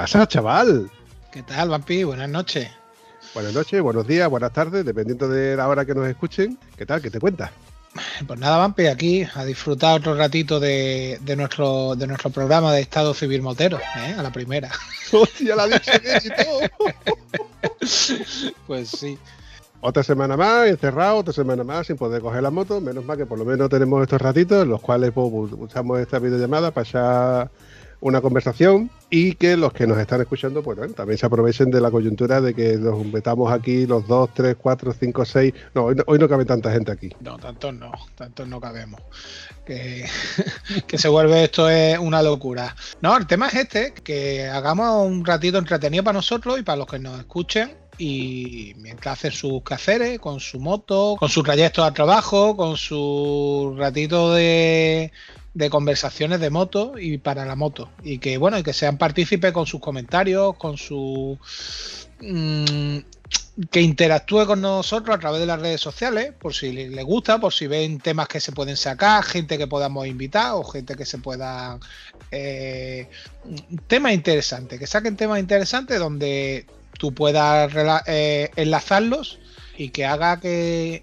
Pasa, chaval? ¿Qué tal, Vampi? Buenas noches. Buenas noches, buenos días, buenas tardes, dependiendo de la hora que nos escuchen. ¿Qué tal? ¿Qué te cuentas? Pues nada, Vampi, aquí a disfrutar otro ratito de, nuestro, de nuestro programa de Estado Civil Motero, ¿eh? a la primera. ¡Hostia, la dicho pues sí. Otra semana más, encerrado, otra semana más sin poder coger la moto. Menos mal que por lo menos tenemos estos ratitos en los cuales pues, usamos esta videollamada para echar una conversación y que los que nos están escuchando, pues también se aprovechen de la coyuntura de que nos metamos aquí los dos, tres, cuatro, cinco, seis. No, hoy no, cabe tanta gente aquí. No, tantos no, tantos no cabemos. Que, que se vuelve esto es una locura. No, el tema es este, que hagamos un ratito entretenido para nosotros y para los que nos escuchen y mientras hacen sus quehaceres con su moto, con su trayecto al trabajo, con su ratito de de conversaciones de moto y para la moto. Y que bueno, y que sean partícipes con sus comentarios, con su mm, que interactúe con nosotros a través de las redes sociales, por si les gusta, por si ven temas que se pueden sacar, gente que podamos invitar o gente que se pueda... Eh, temas interesantes, que saquen temas interesantes donde tú puedas eh, enlazarlos y que haga que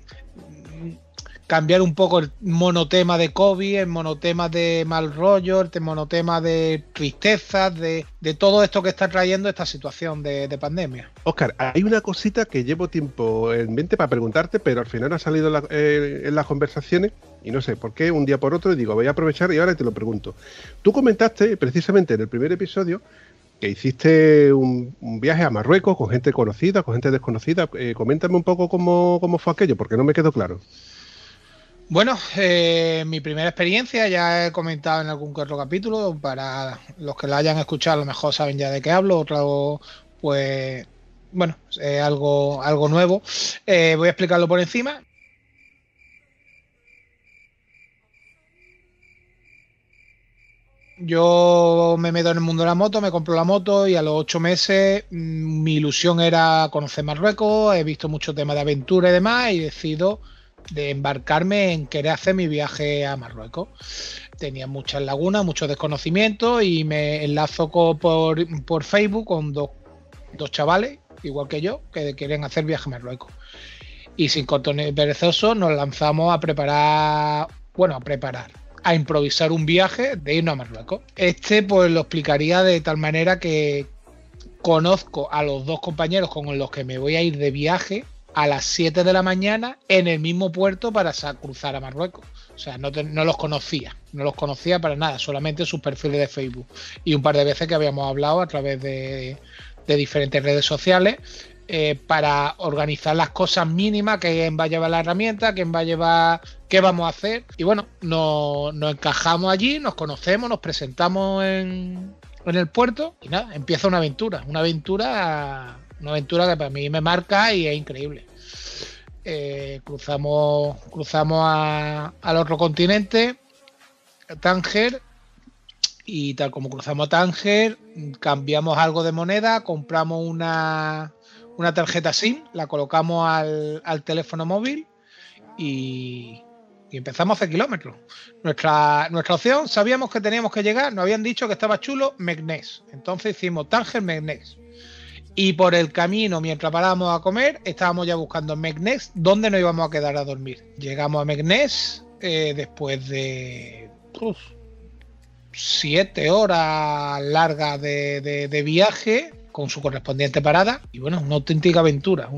cambiar un poco el monotema de COVID, el monotema de mal rollo, el monotema de tristeza, de, todo esto que está trayendo esta situación de, pandemia. Oscar, hay una cosita que llevo tiempo en mente para preguntarte, pero al final ha salido eh, en las conversaciones y no sé por qué un día por otro y digo, voy a aprovechar y ahora te lo pregunto. Tú comentaste precisamente en el primer episodio que hiciste un, viaje a Marruecos con gente conocida, con gente desconocida. Eh, coméntame un poco cómo, cómo fue aquello, porque no me quedó claro. Bueno, eh, mi primera experiencia ya he comentado en algún otro capítulo. Para los que la hayan escuchado, a lo mejor saben ya de qué hablo. Otro, pues, bueno, es algo, algo nuevo. Eh, voy a explicarlo por encima. Yo me meto en el mundo de la moto, me compro la moto y a los ocho meses mm, mi ilusión era conocer Marruecos. He visto mucho tema de aventura y demás y decido de embarcarme en querer hacer mi viaje a Marruecos. Tenía muchas lagunas, muchos desconocimientos y me enlazo por, Facebook con dos, chavales, igual que yo, que quieren hacer viaje a Marruecos. Y sin cortones perezoso nos lanzamos a preparar, bueno, a preparar, a improvisar un viaje de irnos a Marruecos. Este pues lo explicaría de tal manera que conozco a los dos compañeros con los que me voy a ir de viaje a las 7 de la mañana en el mismo puerto para cruzar a Marruecos. O sea, no, los conocía, no los conocía para nada, solamente sus perfiles de Facebook. Y un par de veces que habíamos hablado a través de, diferentes redes sociales eh, para organizar las cosas mínimas, quién va a llevar la herramienta, quién va a llevar, qué vamos a hacer. Y bueno, nos, encajamos allí, nos conocemos, nos presentamos en, en el puerto y nada, empieza una aventura, una aventura una aventura que para mí me marca y es increíble. Eh, cruzamos cruzamos al otro continente, Tánger, y tal como cruzamos a Tánger, cambiamos algo de moneda, compramos una, una tarjeta SIM, la colocamos al, teléfono móvil y, empezamos a hacer kilómetros. Nuestra, nuestra opción, sabíamos que teníamos que llegar, nos habían dicho que estaba chulo Megnes. Entonces hicimos Tánger Megnes. Y por el camino, mientras parábamos a comer, estábamos ya buscando en Meknes dónde nos íbamos a quedar a dormir. Llegamos a Meknes eh, después de siete horas largas de, viaje con su correspondiente parada. Y bueno, una auténtica aventura.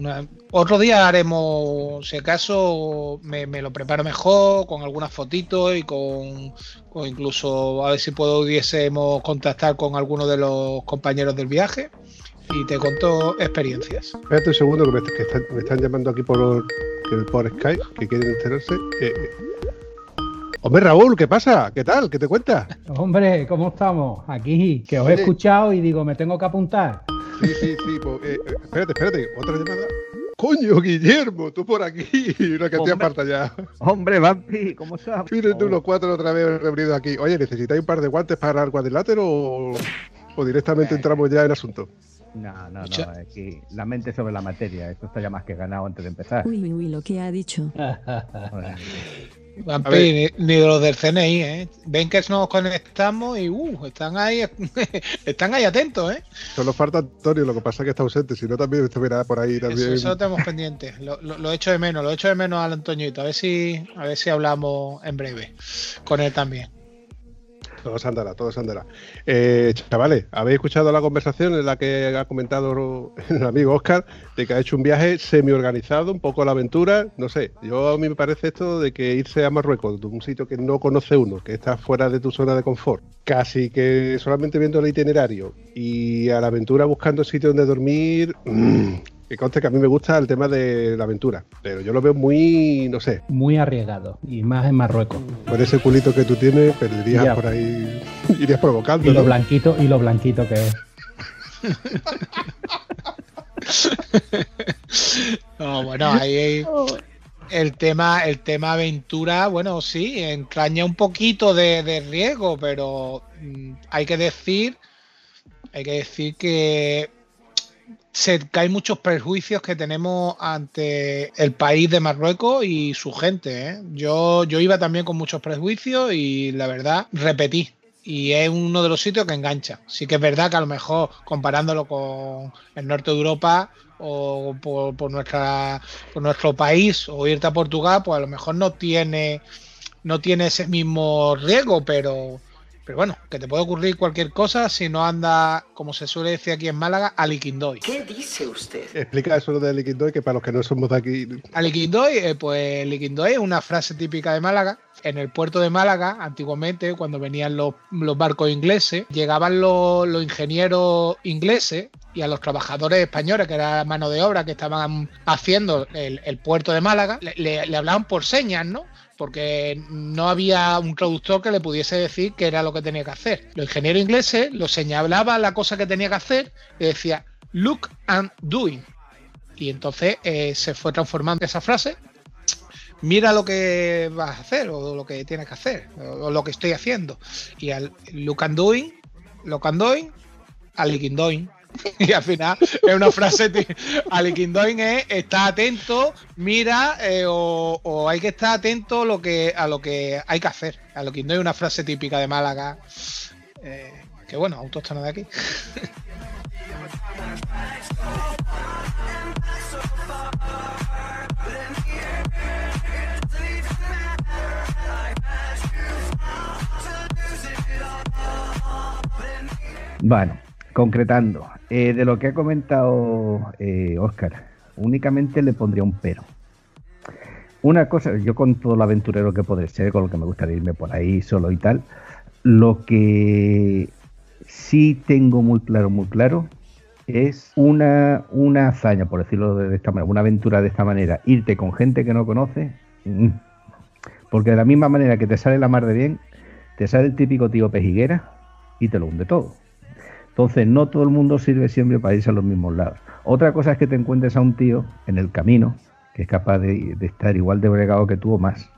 Otro día haremos, si acaso, me, lo preparo mejor, con algunas fotitos y con, incluso a ver si pudiésemos contactar con alguno de los compañeros del viaje y te cuento experiencias. Espérate un segundo que me, están, llamando aquí por, por Skype, que quieren enterarse. Eh, eh. Hombre, Raúl, ¿qué pasa? ¿Qué tal? ¿Qué te cuentas? Hombre, ¿cómo estamos? Aquí, que os he escuchado y digo, me tengo que apuntar. Sí, sí, sí. Pues, eh, espérate, espérate. Otra llamada. Coño, Guillermo, tú por aquí, una cantidad aparta ya. Hombre, Vampi, ¿cómo estás? Miren tú los cuatro otra vez reunidos aquí. Oye, ¿necesitáis un par de guantes para el cuadrilátero o, directamente entramos ya en asunto? No, no, no, aquí la mente sobre la materia. Esto está ya más que ganado antes de empezar. Uy, uy, uy, lo que ha dicho. ni, ni, de los del CNI, ¿eh? Ven que nos conectamos y uh, están ahí están ahí atentos, ¿eh? Solo falta Antonio, lo que pasa es que está ausente, si no también estuviera por ahí también. Eso, lo tenemos pendiente, lo, lo, echo de menos, lo echo de menos al Antoñito, a ver si, a ver si hablamos en breve con él también. Todo andará, todo andará. Eh, chavales, ¿habéis escuchado la conversación en la que ha comentado el amigo Oscar de que ha hecho un viaje semi-organizado, un poco a la aventura? No sé, yo a mí me parece esto de que irse a Marruecos, de un sitio que no conoce uno, que está fuera de tu zona de confort, casi que solamente viendo el itinerario y a la aventura buscando sitio donde dormir. Mmm, que conste que a mí me gusta el tema de la aventura, pero yo lo veo muy, no sé. Muy arriesgado, y más en Marruecos. Con ese culito que tú tienes, perderías por ahí, irías provocando. Y lo blanquito, y lo blanquito que es. no, bueno, ahí el tema, el tema aventura, bueno, sí, entraña un poquito de, de riesgo, pero mm, hay que decir, hay que decir que se caen muchos prejuicios que tenemos ante el país de Marruecos y su gente. ¿eh? Yo, yo iba también con muchos prejuicios y la verdad repetí. Y es uno de los sitios que engancha. Sí que es verdad que a lo mejor comparándolo con el norte de Europa o por, nuestra, por nuestro país o irte a Portugal, pues a lo mejor no tiene, no tiene ese mismo riesgo, pero pero bueno, que te puede ocurrir cualquier cosa si no anda, como se suele decir aquí en Málaga, a liquindoy. ¿Qué dice usted? Explica eso de liquindoy, que para los que no somos de aquí. A liquindoy, eh, pues liquindoy es una frase típica de Málaga. En el puerto de Málaga, antiguamente, cuando venían los, barcos ingleses, llegaban los, ingenieros ingleses y a los trabajadores españoles, que era mano de obra que estaban haciendo el, puerto de Málaga, le hablaban por señas, ¿no? Porque no había un traductor que le pudiese decir qué era lo que tenía que hacer. Los ingenieros ingleses lo señalaba la cosa que tenía que hacer decía look and doing. Y entonces eh, se fue transformando esa frase. Mira lo que vas a hacer o lo que tienes que hacer o, lo que estoy haciendo. Y al look and doing, look and doing, al doing. y al final es una frase Aliquindoin es está atento, mira eh, o, hay que estar atento lo que, a lo que hay que hacer. Aliquindoin es una frase típica de Málaga. Eh, que bueno, autóctona de aquí. Bueno, concretando, eh, de lo que ha comentado Oscar, eh, únicamente le pondría un pero. Una cosa, yo con todo lo aventurero que puede ser, con lo que me gustaría irme por ahí solo y tal, lo que sí tengo muy claro, muy claro, es una, una hazaña, por decirlo de esta manera, una aventura de esta manera, irte con gente que no conoce, mm, porque de la misma manera que te sale la mar de bien, te sale el típico tío pejiguera y te lo hunde todo. Entonces, no todo el mundo sirve siempre para irse a los mismos lados. Otra cosa es que te encuentres a un tío en el camino que es capaz de, estar igual de bregado que tú o más.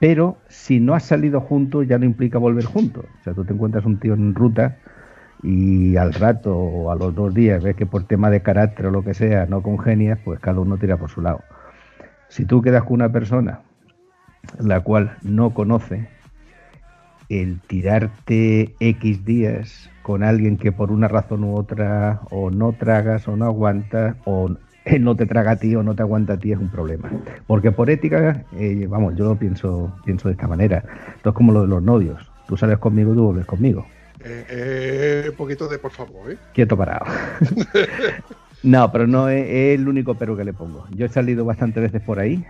Pero si no has salido juntos, ya no implica volver juntos. O sea, tú te encuentras un tío en ruta y al rato o a los dos días ves que por tema de carácter o lo que sea no congenias, pues cada uno tira por su lado. Si tú quedas con una persona la cual no conoce, el tirarte X días con alguien que por una razón u otra o no tragas o no aguantas o él no te traga a ti o no te aguanta a ti es un problema. Porque por ética, eh, vamos, yo lo pienso, pienso de esta manera. Esto es como lo de los novios. Tú sales conmigo tú vuelves conmigo. Eh, eh, un poquito de por favor, ¿eh? Quieto parado. no, pero no es, es, el único pero que le pongo. Yo he salido bastantes veces por ahí.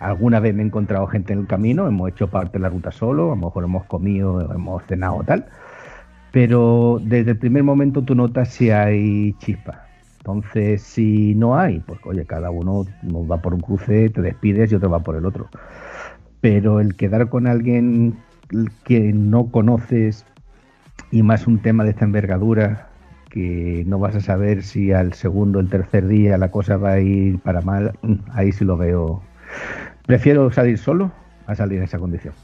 alguna vez me he encontrado gente en el camino, hemos hecho parte de la ruta solo, a lo mejor hemos comido, hemos cenado tal pero desde el primer momento tú notas si hay chispa. Entonces, si no hay, pues oye, cada uno va por un cruce, te despides y otro va por el otro. Pero el quedar con alguien que no conoces y más un tema de esta envergadura, que no vas a saber si al segundo el tercer día la cosa va a ir para mal, ahí sí lo veo. Prefiero salir solo a salir en esa condición.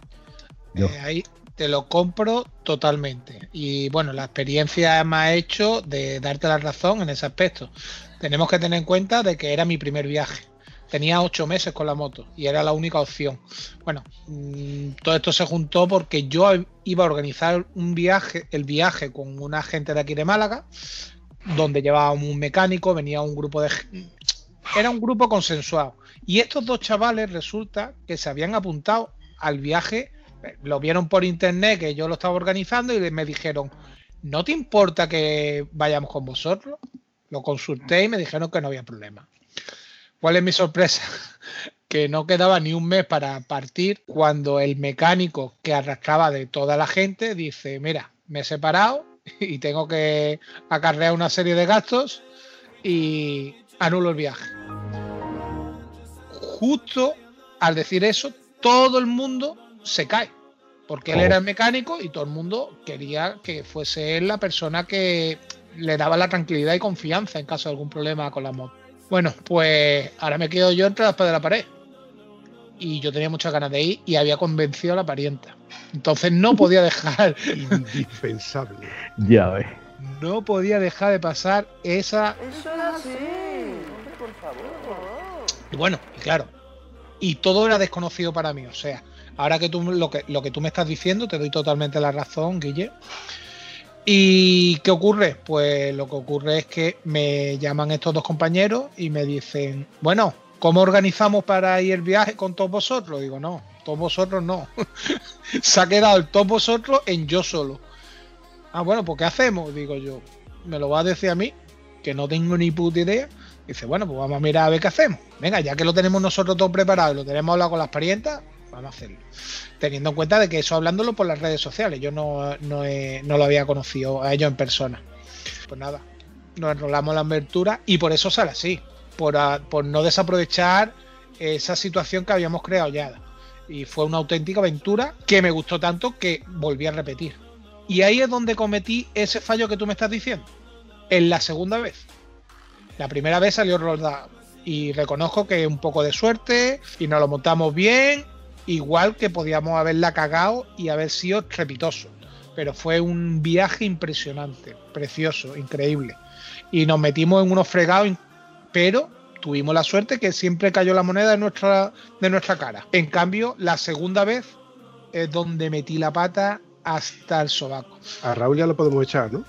Eh, ahí te lo compro totalmente. Y bueno, la experiencia me ha hecho de darte la razón en ese aspecto. Tenemos que tener en cuenta de que era mi primer viaje. Tenía ocho meses con la moto y era la única opción. Bueno, mm, todo esto se juntó porque yo iba a organizar un viaje, el viaje con una gente de aquí de Málaga, donde llevaba un mecánico, venía un grupo de... Era un grupo consensuado. Y estos dos chavales resulta que se habían apuntado al viaje, lo vieron por internet que yo lo estaba organizando y me dijeron, ¿no te importa que vayamos con vosotros? Lo consulté y me dijeron que no había problema. ¿Cuál es mi sorpresa? que no quedaba ni un mes para partir cuando el mecánico que arrastraba de toda la gente dice, mira, me he separado y tengo que acarrear una serie de gastos y anulo el viaje. Justo al decir eso, todo el mundo se cae, porque él era el mecánico y todo el mundo quería que fuese él la persona que le daba la tranquilidad y confianza en caso de algún problema con la moto. Bueno, pues ahora me quedo yo entre las de la pared. Y yo tenía muchas ganas de ir y había convencido a la parienta. Entonces no podía dejar. Indispensable. ya ves. No podía dejar de pasar esa. Eso era así. Por favor. Y bueno, y claro. Y todo era desconocido para mí. O sea, ahora que tú lo que, lo que tú me estás diciendo, te doy totalmente la razón, Guille. ¿Y qué ocurre? Pues lo que ocurre es que me llaman estos dos compañeros y me dicen, bueno, ¿cómo organizamos para ir el viaje con todos vosotros? Digo, no, todos vosotros no. Se ha quedado el todos vosotros en yo solo. Ah, bueno, pues ¿qué hacemos? Digo yo, me lo va a decir a mí, que no tengo ni puta idea. Dice, bueno, pues vamos a mirar a ver qué hacemos. Venga, ya que lo tenemos nosotros todo preparado y lo tenemos hablado con las parientas, vamos a hacerlo. Teniendo en cuenta de que eso hablándolo por las redes sociales, yo no, no, lo había conocido a ellos en persona. Pues nada, nos enrolamos la abertura y por eso sale así, por, por no desaprovechar esa situación que habíamos creado ya. Y fue una auténtica aventura que me gustó tanto que volví a repetir. Y ahí es donde cometí ese fallo que tú me estás diciendo. En la segunda vez. La primera vez salió rodado. Y reconozco que un poco de suerte y nos lo montamos bien igual que podíamos haberla cagado y haber sido trepitoso. Pero fue un viaje impresionante, precioso, increíble. Y nos metimos en unos fregados, pero tuvimos la suerte que siempre cayó la moneda de nuestra, de nuestra cara. En cambio, la segunda vez es donde metí la pata hasta el sobaco. A Raúl ya lo podemos echar, ¿no?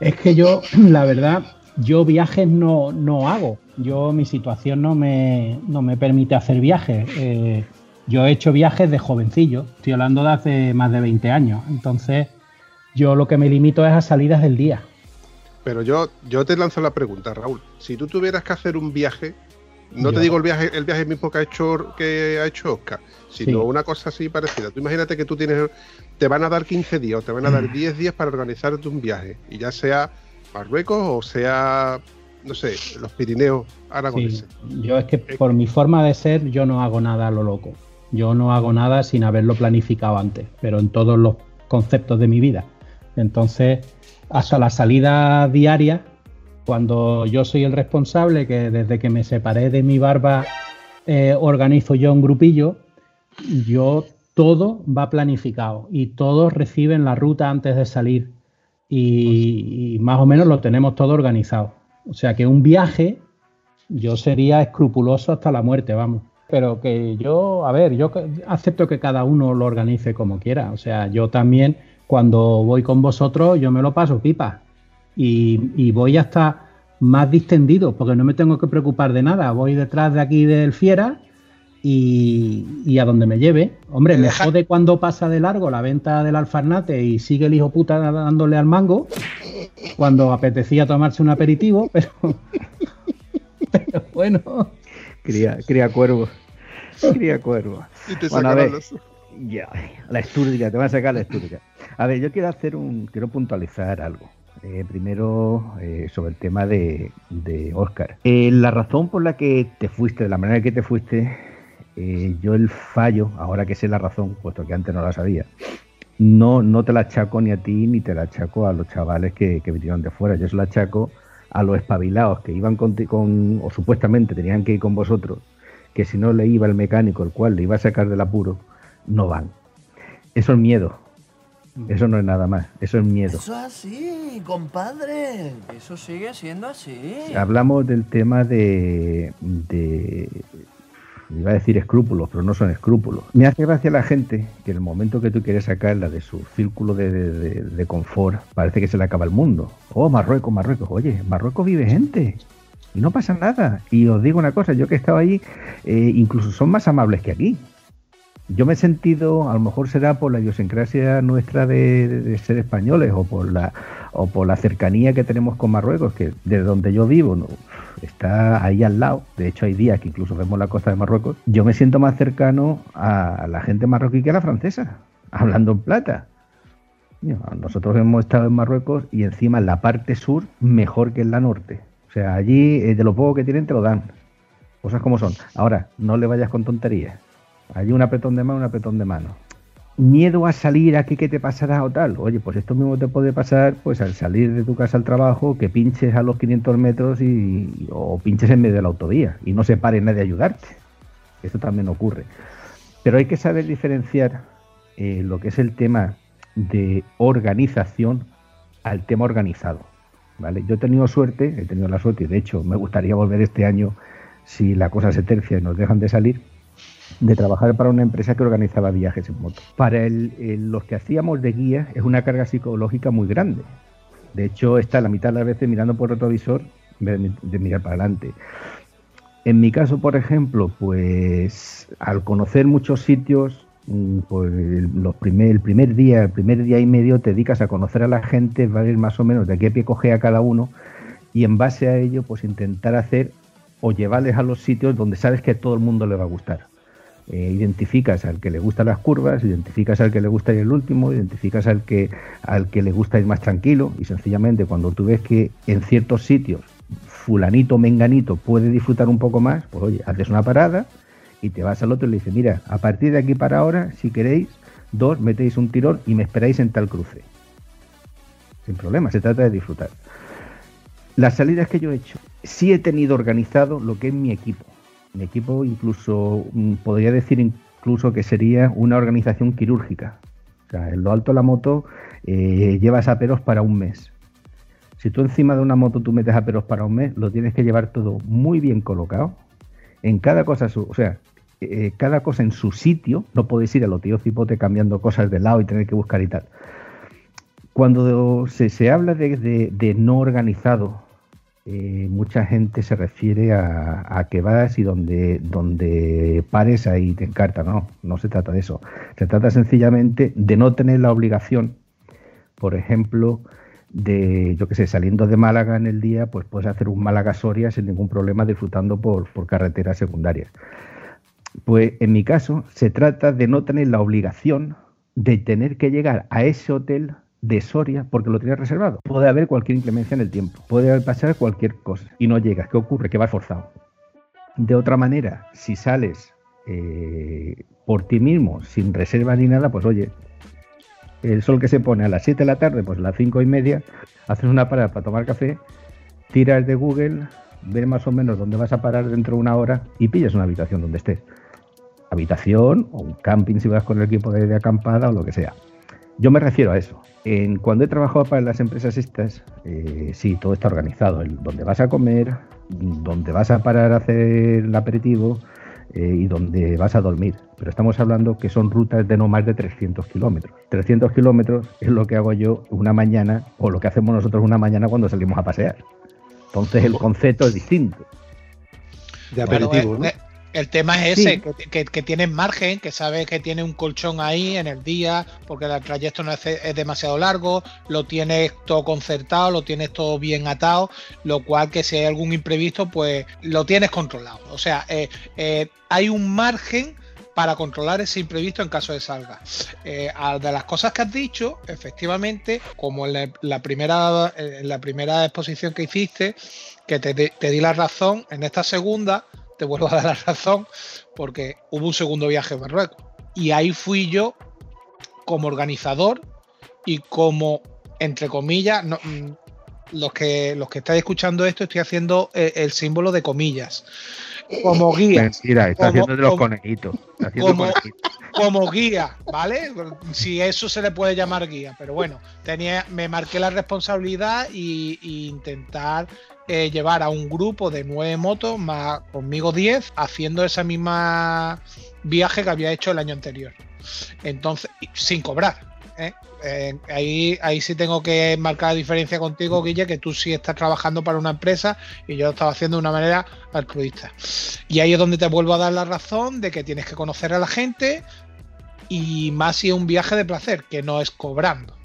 Es que yo, la verdad, yo viajes no, no hago. Yo, mi situación no me, no me permite hacer viajes. Eh, yo he hecho viajes de jovencillo, estoy hablando de hace más de 20 años, entonces yo lo que me limito es a salidas del día. Pero yo, yo te lanzo la pregunta, Raúl. Si tú tuvieras que hacer un viaje, no te digo el viaje, el viaje mismo que ha hecho, que ha hecho Oscar, sino una cosa así parecida. Tú imagínate que tú tienes, te van a dar 15 días o te van a dar 10 mm. días para organizarte un viaje, y ya sea Marruecos o sea, no sé, los Pirineos aragoneses. yo es que por mi forma de ser, yo no hago nada a lo loco. Yo no hago nada sin haberlo planificado antes, pero en todos los conceptos de mi vida. Entonces, hasta la salida diaria, cuando yo soy el responsable, que desde que me separé de mi barba eh, organizo yo un grupillo, yo todo va planificado y todos reciben la ruta antes de salir y, y más o menos lo tenemos todo organizado. O sea que un viaje yo sería escrupuloso hasta la muerte, vamos. Pero que yo, a ver, yo acepto que cada uno lo organice como quiera. O sea, yo también cuando voy con vosotros, yo me lo paso pipa. Y, voy hasta más distendido, porque no me tengo que preocupar de nada. Voy detrás de aquí del Fiera y, a donde me lleve. Hombre, me jode cuando pasa de largo la venta del alfarnate y sigue el hijo puta dándole al mango, cuando apetecía tomarse un aperitivo, pero, pero bueno. Cría, cría cuervos. Cría cuervos. Y te bueno, Ya, la estúrdica, te van a sacar la estúrdica. A ver, yo quiero hacer un, quiero puntualizar algo. Eh, primero, eh, sobre el tema de, de Oscar. Eh, la razón por la que te fuiste, de la manera que te fuiste, yo el fallo, ahora que sé la razón, puesto que antes no la sabía, no, no te la achaco ni a ti ni te la achaco a los chavales que, que vinieron de fuera. Yo se la achaco a los espabilados que iban con, con, o supuestamente tenían que ir con vosotros, que si no le iba el mecánico, el cual le iba a sacar del apuro, no van. Eso es miedo. Eso no es nada más, eso es miedo. Eso es así, compadre. Eso sigue siendo así. Hablamos del tema de, de iba a decir escrúpulos, pero no son escrúpulos. Me hace gracia la gente que en el momento que tú quieres sacarla de su círculo de, de, confort, parece que se le acaba el mundo. Oh, Marruecos, Marruecos. Oye, Marruecos vive gente y no pasa nada. Y os digo una cosa, yo que he estado allí, eh, incluso son más amables que aquí yo me he sentido, a lo mejor será por la idiosincrasia nuestra de, ser españoles o por la o por la cercanía que tenemos con Marruecos, que desde donde yo vivo está ahí al lado. De hecho, hay días que incluso vemos la costa de Marruecos. Yo me siento más cercano a la gente marroquí que a la francesa, hablando en plata. Nosotros hemos estado en Marruecos y encima en la parte sur mejor que en la norte. O sea, allí eh, de lo poco que tienen te lo dan. Cosas como son. Ahora, no le vayas con tonterías hay un apretón de mano, un apretón de mano. Miedo a salir aquí que te pasará o tal. Oye, pues esto mismo te puede pasar pues al salir de tu casa al trabajo, que pinches a los 500 metros y, o pinches en medio de la autovía y no se pare nadie a ayudarte. Esto también ocurre. Pero hay que saber diferenciar eh, lo que es el tema de organización al tema organizado. ¿vale? Yo he tenido suerte, he tenido la suerte y de hecho me gustaría volver este año si la cosa se tercia y nos dejan de salir de trabajar para una empresa que organizaba viajes en moto. Para el, los que hacíamos de guía es una carga psicológica muy grande. De hecho, está la mitad de las veces mirando por el retrovisor de, de mirar para adelante. En mi caso, por ejemplo, pues al conocer muchos sitios, mm, pues los primer, el primer día, el primer día y medio te dedicas a conocer a la gente, va a ver más o menos de qué pie coge a cada uno y en base a ello, pues intentar hacer o llevarles a los sitios donde sabes que todo el mundo le va a gustar. Eh, identificas al que le gustan las curvas, identificas al que le gusta ir el último, identificas al que, al que le gusta ir más tranquilo y sencillamente cuando tú ves que en ciertos sitios fulanito, menganito puede disfrutar un poco más, pues oye, haces una parada y te vas al otro y le dices, mira, a partir de aquí para ahora, si queréis, dos, metéis un tirón y me esperáis en tal cruce. Sin problema, se trata de disfrutar. Las salidas que yo he hecho, sí he tenido organizado lo que es mi equipo. Mi equipo incluso mm, podría decir incluso que sería una organización quirúrgica. O sea, en lo alto de la moto eh, llevas aperos para un mes. Si tú encima de una moto tú metes aperos para un mes, lo tienes que llevar todo muy bien colocado. En cada cosa, o sea, eh, cada cosa en su sitio. No puedes ir a lo tío cipote cambiando cosas de lado y tener que buscar y tal. Cuando se, habla de no organizado eh, mucha gente se refiere a, que vas y donde, donde pares ahí te encarta. No, no se trata de eso. Se trata sencillamente de no tener la obligación, por ejemplo, de, yo que sé, saliendo de Málaga en el día, pues puedes hacer un Málaga-Soria sin ningún problema disfrutando por, por carreteras secundarias. Pues en mi caso se trata de no tener la obligación de tener que llegar a ese hotel de Soria porque lo tienes reservado. Puede haber cualquier inclemencia en el tiempo, puede pasar cualquier cosa y no llegas. ¿Qué ocurre? Que vas forzado. De otra manera, si sales eh, por ti mismo, sin reserva ni nada, pues oye, el sol que se pone a las 7 de la tarde, pues a las 5 y media, haces una parada para tomar café, tiras de Google, ves más o menos dónde vas a parar dentro de una hora y pillas una habitación donde estés. Habitación o un camping si vas con el equipo de acampada o lo que sea. Yo me refiero a eso. En, cuando he trabajado para las empresas estas, eh, sí, todo está organizado. El, donde vas a comer, donde vas a parar a hacer el aperitivo eh, y donde vas a dormir. Pero estamos hablando que son rutas de no más de 300 kilómetros. 300 kilómetros es lo que hago yo una mañana o lo que hacemos nosotros una mañana cuando salimos a pasear. Entonces el concepto es distinto. De aperitivo, ¿no? El tema es ese, que, que, tienes margen, que sabes que tiene un colchón ahí en el día, porque el trayecto no es, demasiado largo, lo tienes todo concertado, lo tienes todo bien atado, lo cual que si hay algún imprevisto, pues lo tienes controlado. O sea, eh, eh, hay un margen para controlar ese imprevisto en caso de salga. Eh, de las cosas que has dicho, efectivamente, como en la, primera, en la primera exposición que hiciste, que te, te di la razón, en esta segunda te vuelvo a dar la razón porque hubo un segundo viaje a Marruecos. Y ahí fui yo como organizador y como, entre comillas, mm, los, que, los que estáis escuchando esto, estoy haciendo eh, el, símbolo de comillas. Como guía. Mentira, está haciendo de los conejitos. Como, guía, ¿vale? Si eso se le puede llamar guía. Pero bueno, tenía, me marqué la responsabilidad y, intentar eh, llevar a un grupo de nueve motos, más conmigo diez, haciendo esa misma viaje que había hecho el año anterior. Entonces, sin cobrar. ¿eh? Eh, ahí, ahí sí tengo que marcar la diferencia contigo, Guille, que tú sí estás trabajando para una empresa y yo lo estaba haciendo de una manera altruista. Y ahí es donde te vuelvo a dar la razón de que tienes que conocer a la gente y más si es un viaje de placer, que no es cobrando.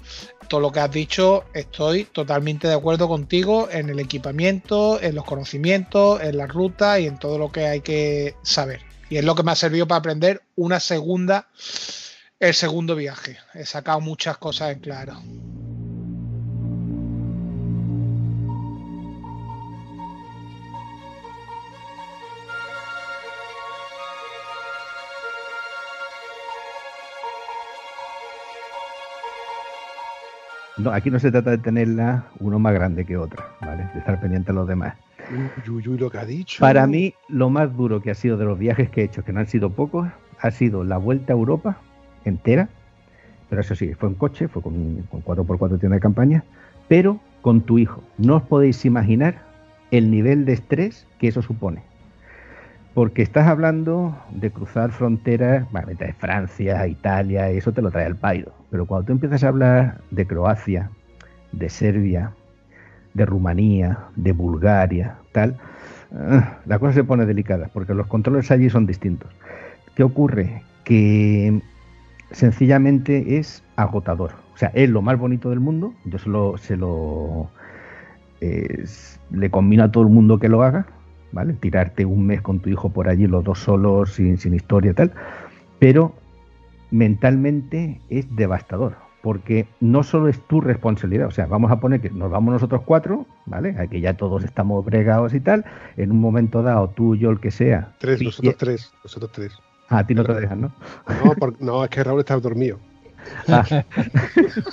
Todo lo que has dicho, estoy totalmente de acuerdo contigo en el equipamiento, en los conocimientos, en la ruta y en todo lo que hay que saber. Y es lo que me ha servido para aprender una segunda el segundo viaje. He sacado muchas cosas en claro. No, aquí no se trata de tenerla uno más grande que otra, ¿vale? De estar pendiente de los demás. Uy, lo que ha dicho. Para mí, lo más duro que ha sido de los viajes que he hecho, que no han sido pocos, ha sido la vuelta a Europa entera, pero eso sí, fue en coche, fue con, con 4x4 tienda de campaña, pero con tu hijo. No os podéis imaginar el nivel de estrés que eso supone. Porque estás hablando de cruzar fronteras, bueno, de Francia, Italia, eso te lo trae al pairo. Pero cuando tú empiezas a hablar de Croacia, de Serbia, de Rumanía, de Bulgaria, tal, ah, la cosa se pone delicada, porque los controles allí son distintos. ¿Qué ocurre? Que sencillamente es agotador. O sea, es lo más bonito del mundo. Yo se lo, se lo le combino a todo el mundo que lo haga, ¿vale? Tirarte un mes con tu hijo por allí, los dos solos, sin, sin historia y tal. Pero mentalmente es devastador, porque no solo es tu responsabilidad, o sea, vamos a poner que nos vamos nosotros cuatro, ¿vale? Aquí ya todos estamos bregados y tal, en un momento dado, tú, yo, el que sea. Tres, nosotros tres, nosotros tres. Ah, a ti no te dejan, ¿no? No, no, es que Raúl está dormido. Ah.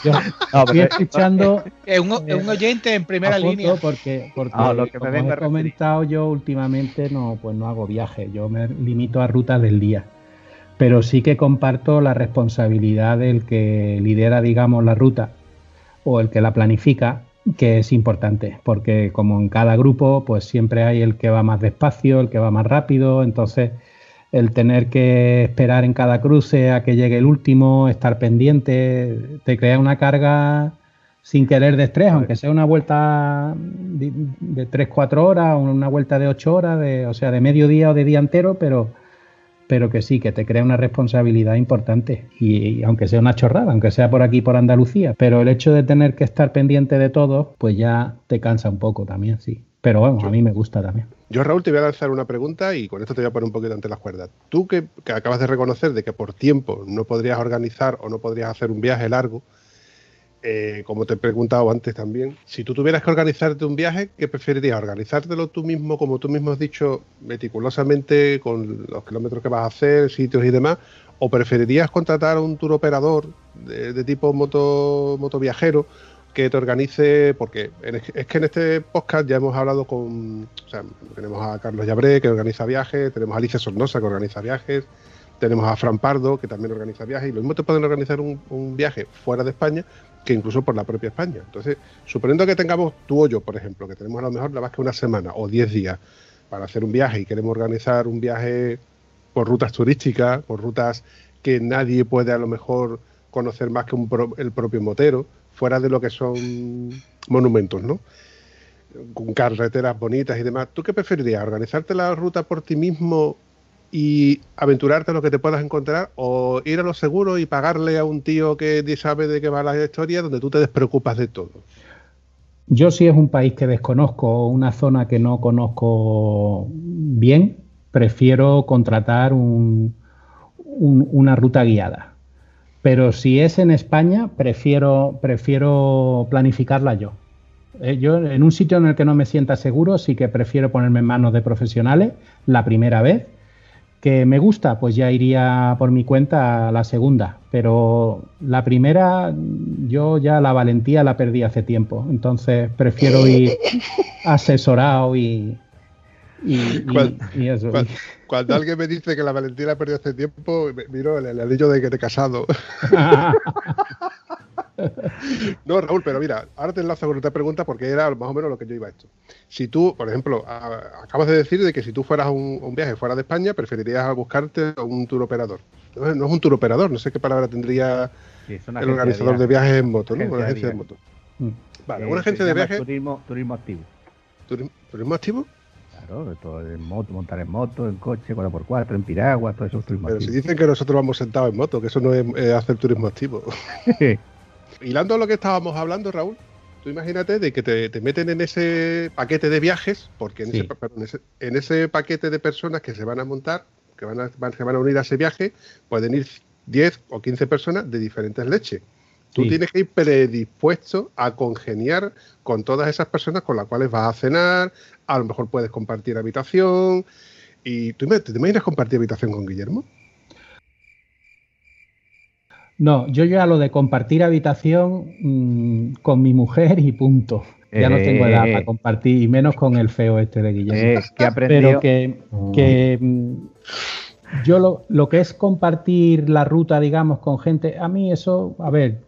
Yo estoy escuchando. Es un, oyente en primera línea. Porque, porque ah, lo que me he comentado yo últimamente, no, pues no hago viajes. Yo me limito a rutas del día. Pero sí que comparto la responsabilidad del que lidera, digamos, la ruta o el que la planifica, que es importante. Porque como en cada grupo, pues siempre hay el que va más despacio, el que va más rápido. Entonces el tener que esperar en cada cruce a que llegue el último, estar pendiente, te crea una carga sin querer de estrés, aunque sea una vuelta de, 3-4 horas una vuelta de 8 horas, de, o sea, de mediodía o de día entero, pero, pero que sí, que te crea una responsabilidad importante. Y, aunque sea una chorrada, aunque sea por aquí, por Andalucía, pero el hecho de tener que estar pendiente de todo, pues ya te cansa un poco también, sí. Pero bueno, a mí me gusta también. Yo, Raúl, te voy a lanzar una pregunta y con esto te voy a poner un poquito ante las cuerdas. Tú que, acabas de reconocer de que por tiempo no podrías organizar o no podrías hacer un viaje largo, eh, como te he preguntado antes también, si tú tuvieras que organizarte un viaje, ¿qué preferirías? ¿Organizártelo tú mismo, como tú mismo has dicho, meticulosamente, con los kilómetros que vas a hacer, sitios y demás? ¿O preferirías contratar a un tour operador de, tipo moto, moto viajero que te organice, porque es que en este podcast ya hemos hablado con, o sea, tenemos a Carlos Llabré que organiza viajes, tenemos a Alicia Sornosa que organiza viajes, tenemos a Fran Pardo que también organiza viajes, y lo mismo te pueden organizar un, viaje fuera de España que incluso por la propia España. Entonces, suponiendo que tengamos tú o por ejemplo, que tenemos a lo mejor la más que una semana o diez días para hacer un viaje y queremos organizar un viaje por rutas turísticas, por rutas que nadie puede a lo mejor conocer más que el propio motero, fuera de lo que son monumentos, ¿no? Con carreteras bonitas y demás. ¿Tú qué preferirías? ¿Organizarte la ruta por ti mismo y aventurarte a lo que te puedas encontrar o ir a lo seguro y pagarle a un tío que sabe de qué va la historia donde tú te despreocupas de todo? Yo si es un país que desconozco, una zona que no conozco bien, prefiero contratar un, una ruta guiada. Pero si es en España, prefiero, prefiero planificarla yo. Eh, yo en un sitio en el que no me sienta seguro, sí que prefiero ponerme en manos de profesionales la primera vez. Que me gusta, pues ya iría por mi cuenta a la segunda. Pero la primera, yo ya la valentía la perdí hace tiempo. Entonces prefiero ir asesorado y, y, eso. Cuando, alguien me dice que la valentía la perdió hace tiempo, miro el, anillo de que te he casado. no, Raúl, pero mira, ahora te enlazo con otra pregunta porque era más o menos lo que yo iba a esto. Si tú, por ejemplo, acabas de decir de que si tú fueras a un, viaje fuera de España, preferirías buscarte a un tour operador. No, es un tour operador, no sé qué palabra tendría el organizador de, viajes en moto, ¿no? Una agencia de, moto. Mm. Vale, una agencia de viajes. Turismo, turismo activo. ¿Turismo activo? Todo en moto, montar en moto, en coche, 4x4, en piragua, todo eso es turismo Pero si dicen que nosotros vamos sentados en moto, que eso no es hacer turismo activo. hilando lo que estábamos hablando, Raúl, tú imagínate de que te, meten en ese paquete de viajes, porque en, ese, paquete de personas que se van a montar, que van a, se van a unir a ese viaje, pueden ir 10 o 15 personas de diferentes leches. Tú tienes que ir predispuesto a congeniar con todas esas personas con las cuales vas a cenar, a lo mejor puedes compartir habitación. ¿Y tú te imaginas compartir habitación con Guillermo? No, yo ya lo de compartir habitación mm, con mi mujer y punto. Ya no tengo edad para eh. compartir, y menos con el feo este de Guillermo. Eh, que Pero que, mm, yo lo, que es compartir la ruta, digamos, con gente, a mí eso, a ver,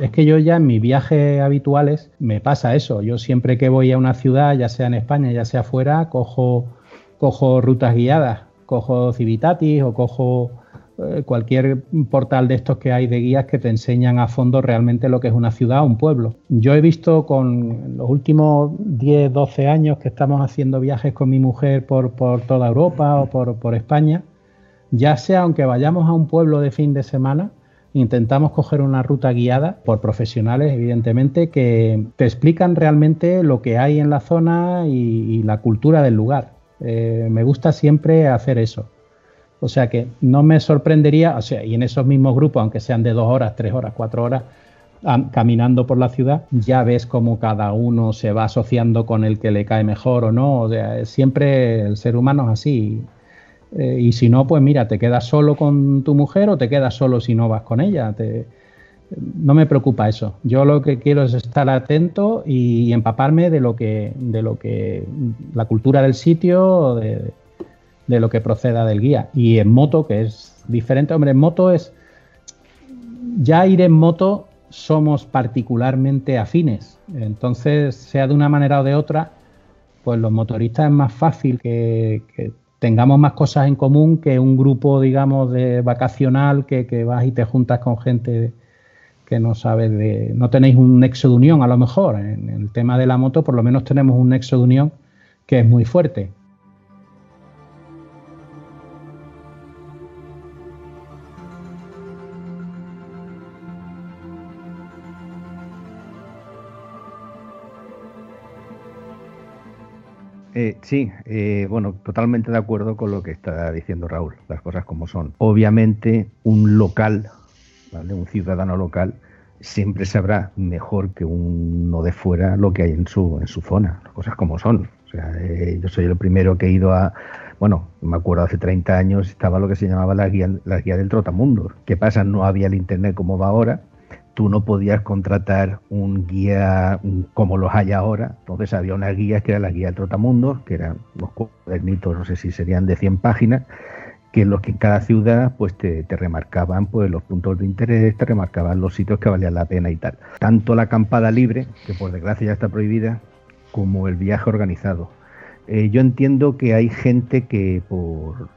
es que yo ya en mis viajes habituales me pasa eso. Yo siempre que voy a una ciudad, ya sea en España, ya sea fuera, cojo, cojo rutas guiadas, cojo Civitatis o cojo eh, cualquier portal de estos que hay de guías que te enseñan a fondo realmente lo que es una ciudad o un pueblo. Yo he visto con los últimos 10, 12 años que estamos haciendo viajes con mi mujer por, toda Europa o por, España, ya sea aunque vayamos a un pueblo de fin de semana, intentamos coger una ruta guiada por profesionales, evidentemente, que te explican realmente lo que hay en la zona y, la cultura del lugar. Eh, me gusta siempre hacer eso. O sea que no me sorprendería, o sea, y en esos mismos grupos, aunque sean de dos horas, tres horas, cuatro horas, caminando por la ciudad, ya ves cómo cada uno se va asociando con el que le cae mejor o no. O sea, siempre el ser humano es así. Eh, y si no, pues mira, te quedas solo con tu mujer o te quedas solo si no vas con ella. no me preocupa eso. Yo lo que quiero es estar atento y empaparme de lo que, de lo que, la cultura del sitio, de, de lo que proceda del guía. Y en moto, que es diferente, hombre, en moto es, ya ir en moto somos particularmente afines. Entonces, sea de una manera o de otra, pues los motoristas es más fácil que, tengamos más cosas en común que un grupo, digamos, de vacacional que, que vas y te juntas con gente que no sabes de... No tenéis un nexo de unión, a lo mejor. En el tema de la moto, por lo menos tenemos un nexo de unión que es muy fuerte. Eh, sí, eh, bueno, totalmente de acuerdo con lo que está diciendo Raúl, las cosas como son. Obviamente, un local, ¿vale? un ciudadano local, siempre sabrá mejor que uno de fuera lo que hay en su, en su zona, las cosas como son. O sea, eh, yo soy el primero que he ido a, bueno, me acuerdo hace 30 años estaba lo que se llamaba la guía, la guía del trotamundo. ¿Qué pasa? No había el internet como va ahora tú no podías contratar un guía como los hay ahora. Entonces había una guía que era la guía del Trotamundo, que eran los cuadernitos, no sé si serían de 100 páginas, que en los que en cada ciudad pues te, remarcaban pues los puntos de interés, te remarcaban los sitios que valían la pena y tal. Tanto la acampada libre, que por desgracia ya está prohibida, como el viaje organizado. Eh, yo entiendo que hay gente que por,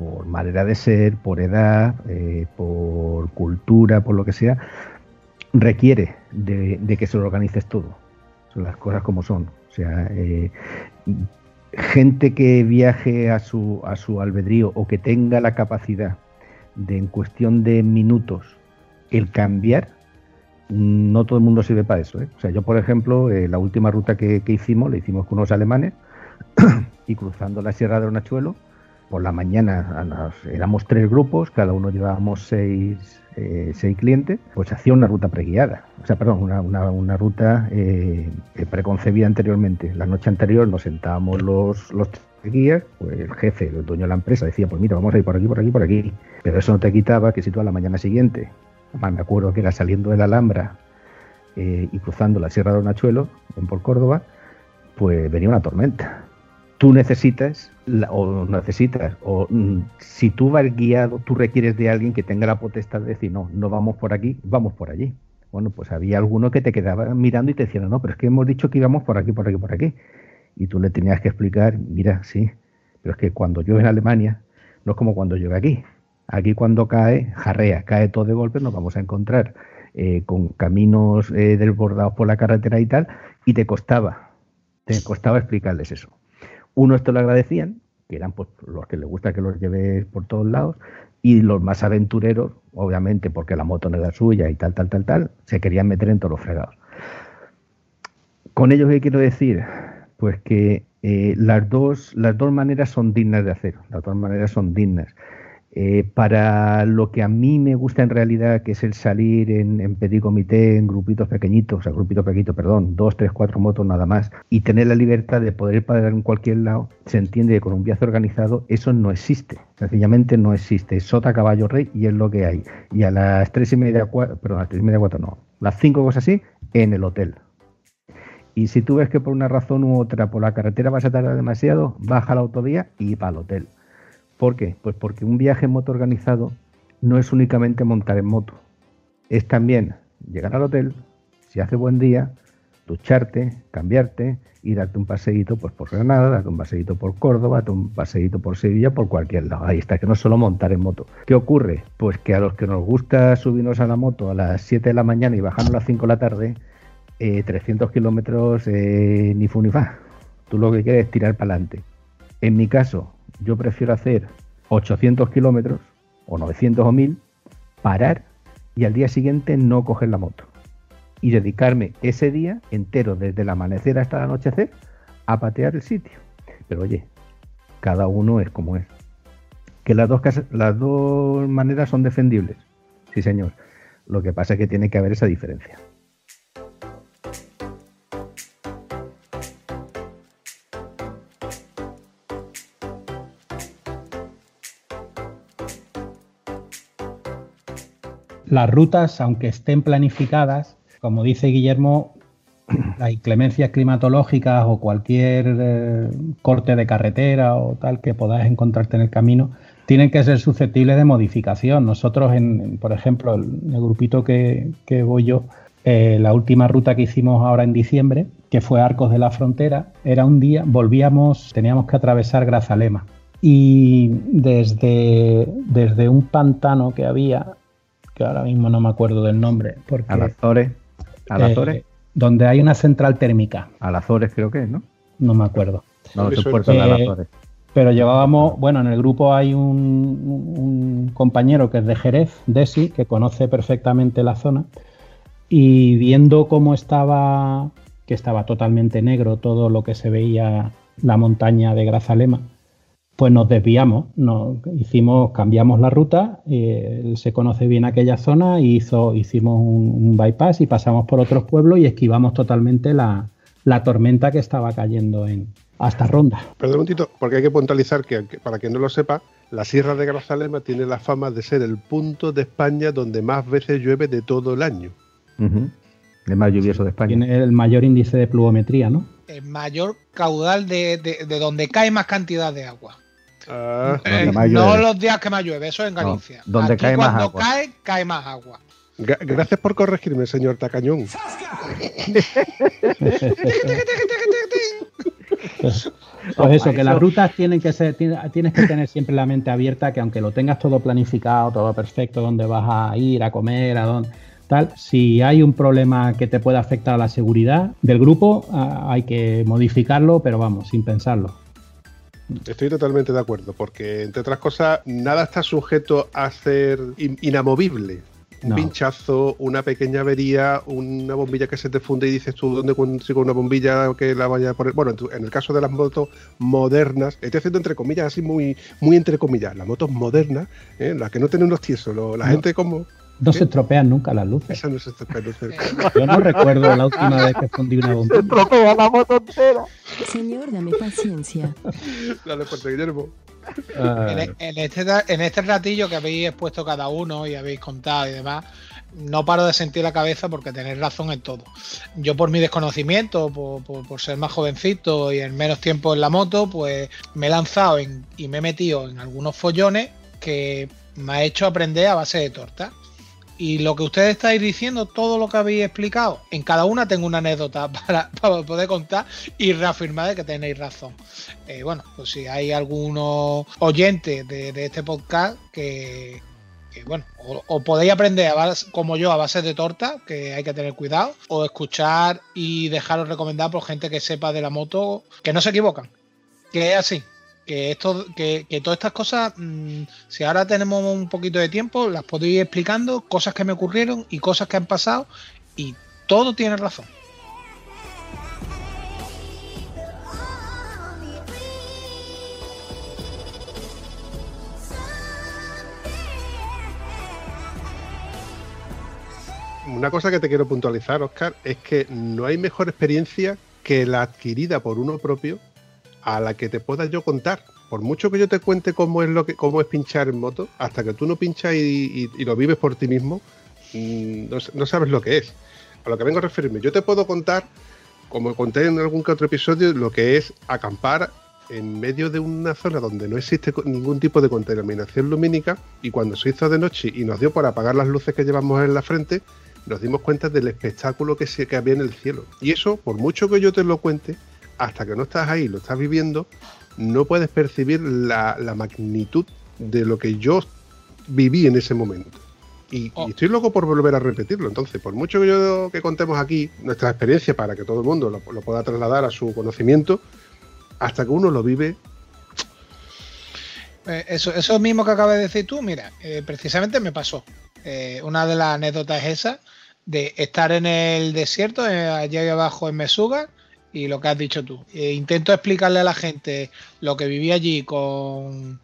por manera de ser, por edad, eh, por cultura, por lo que sea, requiere de, que se lo organices todo. Son las cosas como son. O sea, eh, gente que viaje a su, a su albedrío o que tenga la capacidad de en cuestión de minutos el cambiar, no todo el mundo sirve para eso. ¿eh? O sea, yo, por ejemplo, la última ruta que, que, hicimos, la hicimos con unos alemanes y cruzando la Sierra de Onachuelo, por la mañana éramos tres grupos, cada uno llevábamos seis, eh, seis clientes, pues hacía una ruta preguiada, o sea, perdón, una, una, ruta eh, preconcebida anteriormente. La noche anterior nos sentábamos los, los guías, pues el jefe, el dueño de la empresa decía, pues mira, vamos a ir por aquí, por aquí, por aquí. Pero eso no te quitaba que si tú a la mañana siguiente, además me acuerdo que era saliendo de la Alhambra eh, y cruzando la Sierra de Onachuelo, en por Córdoba, pues venía una tormenta tú necesitas, o necesitas, o mm, si tú vas guiado, tú requieres de alguien que tenga la potestad de decir, no, no vamos por aquí, vamos por allí. Bueno, pues había alguno que te quedaba mirando y te decía, no, pero es que hemos dicho que íbamos por aquí, por aquí, por aquí. Y tú le tenías que explicar, mira, sí, pero es que cuando llueve en Alemania, no es como cuando llueve aquí. Aquí cuando cae, jarrea, cae todo de golpe, nos vamos a encontrar eh, con caminos eh, desbordados por la carretera y tal, y te costaba, te costaba explicarles eso. Uno esto lo agradecían, que eran pues, los que les gusta que los lleves por todos lados, y los más aventureros, obviamente porque la moto no era suya y tal, tal, tal, tal, se querían meter en todos los fregados. Con ello, ¿qué quiero decir? Pues que eh, las, dos, las dos maneras son dignas de hacer, las dos maneras son dignas. Eh, para lo que a mí me gusta en realidad, que es el salir en, en comité, en grupitos pequeñitos, o sea, grupitos pequeñitos, perdón, dos, tres, cuatro motos nada más, y tener la libertad de poder parar en cualquier lado, se entiende que con un viaje organizado eso no existe. Sencillamente no existe. Sota, caballo, rey y es lo que hay. Y a las tres y media, cuatro, perdón, a las tres y media, cuatro no, las cinco cosas así, en el hotel. Y si tú ves que por una razón u otra por la carretera vas a tardar demasiado, baja la autovía y para el hotel ¿Por qué? Pues porque un viaje en moto organizado no es únicamente montar en moto. Es también llegar al hotel, si hace buen día, ducharte, cambiarte y darte un paseíto pues, por Granada, darte un paseíto por Córdoba, darte un paseíto por Sevilla, por cualquier lado. Ahí está, que no es solo montar en moto. ¿Qué ocurre? Pues que a los que nos gusta subirnos a la moto a las 7 de la mañana y bajarnos a las 5 de la tarde, 300 eh, kilómetros eh, ni fu ni fa. Tú lo que quieres es tirar para adelante. En mi caso, yo prefiero hacer 800 kilómetros o 900 o 1000, parar y al día siguiente no coger la moto. Y dedicarme ese día entero, desde el amanecer hasta el anochecer, a patear el sitio. Pero oye, cada uno es como es. Que las dos, las dos maneras son defendibles. Sí, señor. Lo que pasa es que tiene que haber esa diferencia. Las rutas, aunque estén planificadas, como dice Guillermo, las inclemencias climatológicas o cualquier eh, corte de carretera o tal que podáis encontrarte en el camino, tienen que ser susceptibles de modificación. Nosotros, en, por ejemplo, el, el grupito que, voy yo, eh, la última ruta que hicimos ahora en diciembre, que fue Arcos de la Frontera, era un día, volvíamos, teníamos que atravesar Grazalema. Y desde, desde un pantano que había ahora mismo no me acuerdo del nombre. Porque, Alazores. Alazores. Eh, donde hay una central térmica. Alazores creo que es, ¿no? No me acuerdo. No, es puerto de eh, Alazores. Pero llevábamos, bueno, en el grupo hay un, compañero que es de Jerez, Desi, que conoce perfectamente la zona. Y viendo cómo estaba, que estaba totalmente negro todo lo que se veía la montaña de Grazalema, pues nos desviamos, nos hicimos, cambiamos la ruta, eh, él se conoce bien aquella zona y hizo, hicimos un, bypass y pasamos por otros pueblos y esquivamos totalmente la, tormenta que estaba cayendo en hasta Ronda. Perdón un momentito, porque hay que puntualizar que, para quien no lo sepa, la Sierra de Grazalema tiene la fama de ser el punto de España donde más veces llueve de todo el año. El más lluvioso de España. Tiene el mayor índice de pluviometría, ¿no? El mayor caudal de, de donde cae más cantidad de agua. Ah. Eh, no los días que más llueve, eso en Galicia. donde cae más agua. Cuando cae, cae más agua. Gracias por corregirme, señor Tacañón. pues, eso, que las rutas tienen que ser, tienes que tener siempre la mente abierta, que aunque lo tengas todo planificado, todo perfecto, dónde vas a ir, a comer, a dónde, tal, si hay un problema que te pueda afectar a la seguridad del grupo, ah, hay que modificarlo, pero vamos, sin pensarlo. Estoy totalmente de acuerdo, porque entre otras cosas, nada está sujeto a ser inamovible. Un pinchazo, una pequeña avería, una bombilla que se te funde y dices tú, ¿dónde consigo una bombilla que la vaya a poner? Bueno, en, el caso de las motos modernas, estoy haciendo entre comillas, así muy, muy entre comillas, las motos modernas, ¿eh? las que no tienen unos tiesos, lo- la No. gente como... No ¿Qué? se estropean nunca las luces. Esa no es esta peluce. Yo no recuerdo la última vez que fundí una bombilla. Estropea la moto entera. Señor, dame paciencia. Dale, fuerte, Guillermo. En, Ah, e- en este, en este ratillo que habéis expuesto cada uno y habéis contado y demás, no paro de sentir la cabeza porque tenéis razón en todo. Yo por mi desconocimiento, por, por- por ser más jovencito y en menos tiempo en la moto, pues me he lanzado en- y me he metido en algunos follones que me ha hecho aprender a base de torta. Y lo que ustedes estáis diciendo, todo lo que habéis explicado, en cada una tengo una anécdota para, poder contar y reafirmar de que tenéis razón. Eh, bueno, pues si hay algunos oyentes de, este podcast que, bueno, o, o podéis aprender a base- como yo a base de torta, que hay que tener cuidado, o escuchar y dejaros recomendar por gente que sepa de la moto, que no se equivocan, que es así. Que, esto, que, que todas estas cosas, mm, si ahora tenemos un poquito de tiempo, las puedo ir explicando, cosas que me ocurrieron y cosas que han pasado, y todo tiene razón. Una cosa que te quiero puntualizar, Oscar, es que no hay mejor experiencia que la adquirida por uno propio a la que te pueda yo contar. Por mucho que yo te cuente cómo es lo que, pinchar en moto, hasta que tú no pinchas y, lo vives por ti mismo, mm, no, sabes lo que es. A lo que vengo a referirme, yo te puedo contar, como conté en algún que otro episodio, lo que es acampar en medio de una zona donde no existe ningún tipo de contaminación lumínica y cuando se hizo de noche y nos dio por apagar las luces que llevamos en la frente, nos dimos cuenta del espectáculo que, se, que había en el cielo. Y eso, por mucho que yo te lo cuente, hasta que no estás ahí, lo estás viviendo, no puedes percibir la, la magnitud de lo que yo viví en ese momento. Y, Oh. y estoy loco por volver a repetirlo. Entonces, por mucho que yo que contemos aquí nuestra experiencia para que todo el mundo lo, lo pueda trasladar a su conocimiento, hasta que uno lo vive, Eh, Eso, eso mismo que acabas de decir tú, mira, eh, precisamente me pasó. Eh, una de las anécdotas es esa, de estar en el desierto, allá abajo en Mesuga, y lo que has dicho tú. Eh, intento explicarle a la gente lo que viví allí con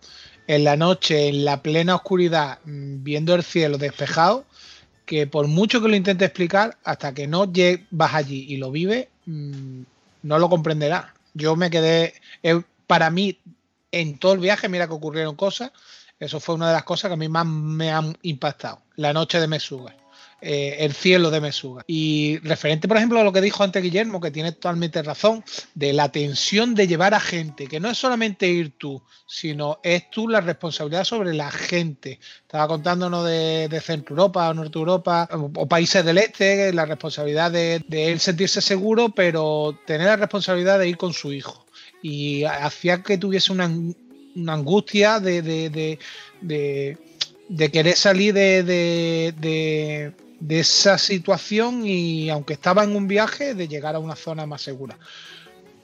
en la noche, en la plena oscuridad, mm, viendo el cielo despejado, que por mucho que lo intente explicar, hasta que no vas allí y lo vives, mm, no lo comprenderás. Yo me quedé, eh, para mí, en todo el viaje, mira que ocurrieron cosas. Eso fue una de las cosas que a mí más me han impactado. La noche de Mesuga. Eh, el cielo de Mesuga. Y referente, por ejemplo, a lo que dijo antes Guillermo, que tiene totalmente razón, de la tensión de llevar a gente, que no es solamente ir tú, sino es tú la responsabilidad sobre la gente. Estaba contándonos de, de Centro Europa o Norte Europa o, países del este, la responsabilidad de, de él sentirse seguro, pero tener la responsabilidad de ir con su hijo y hacía que tuviese una, una angustia de, de- de querer salir de, de- esa situación y aunque estaba en un viaje, de llegar a una zona más segura.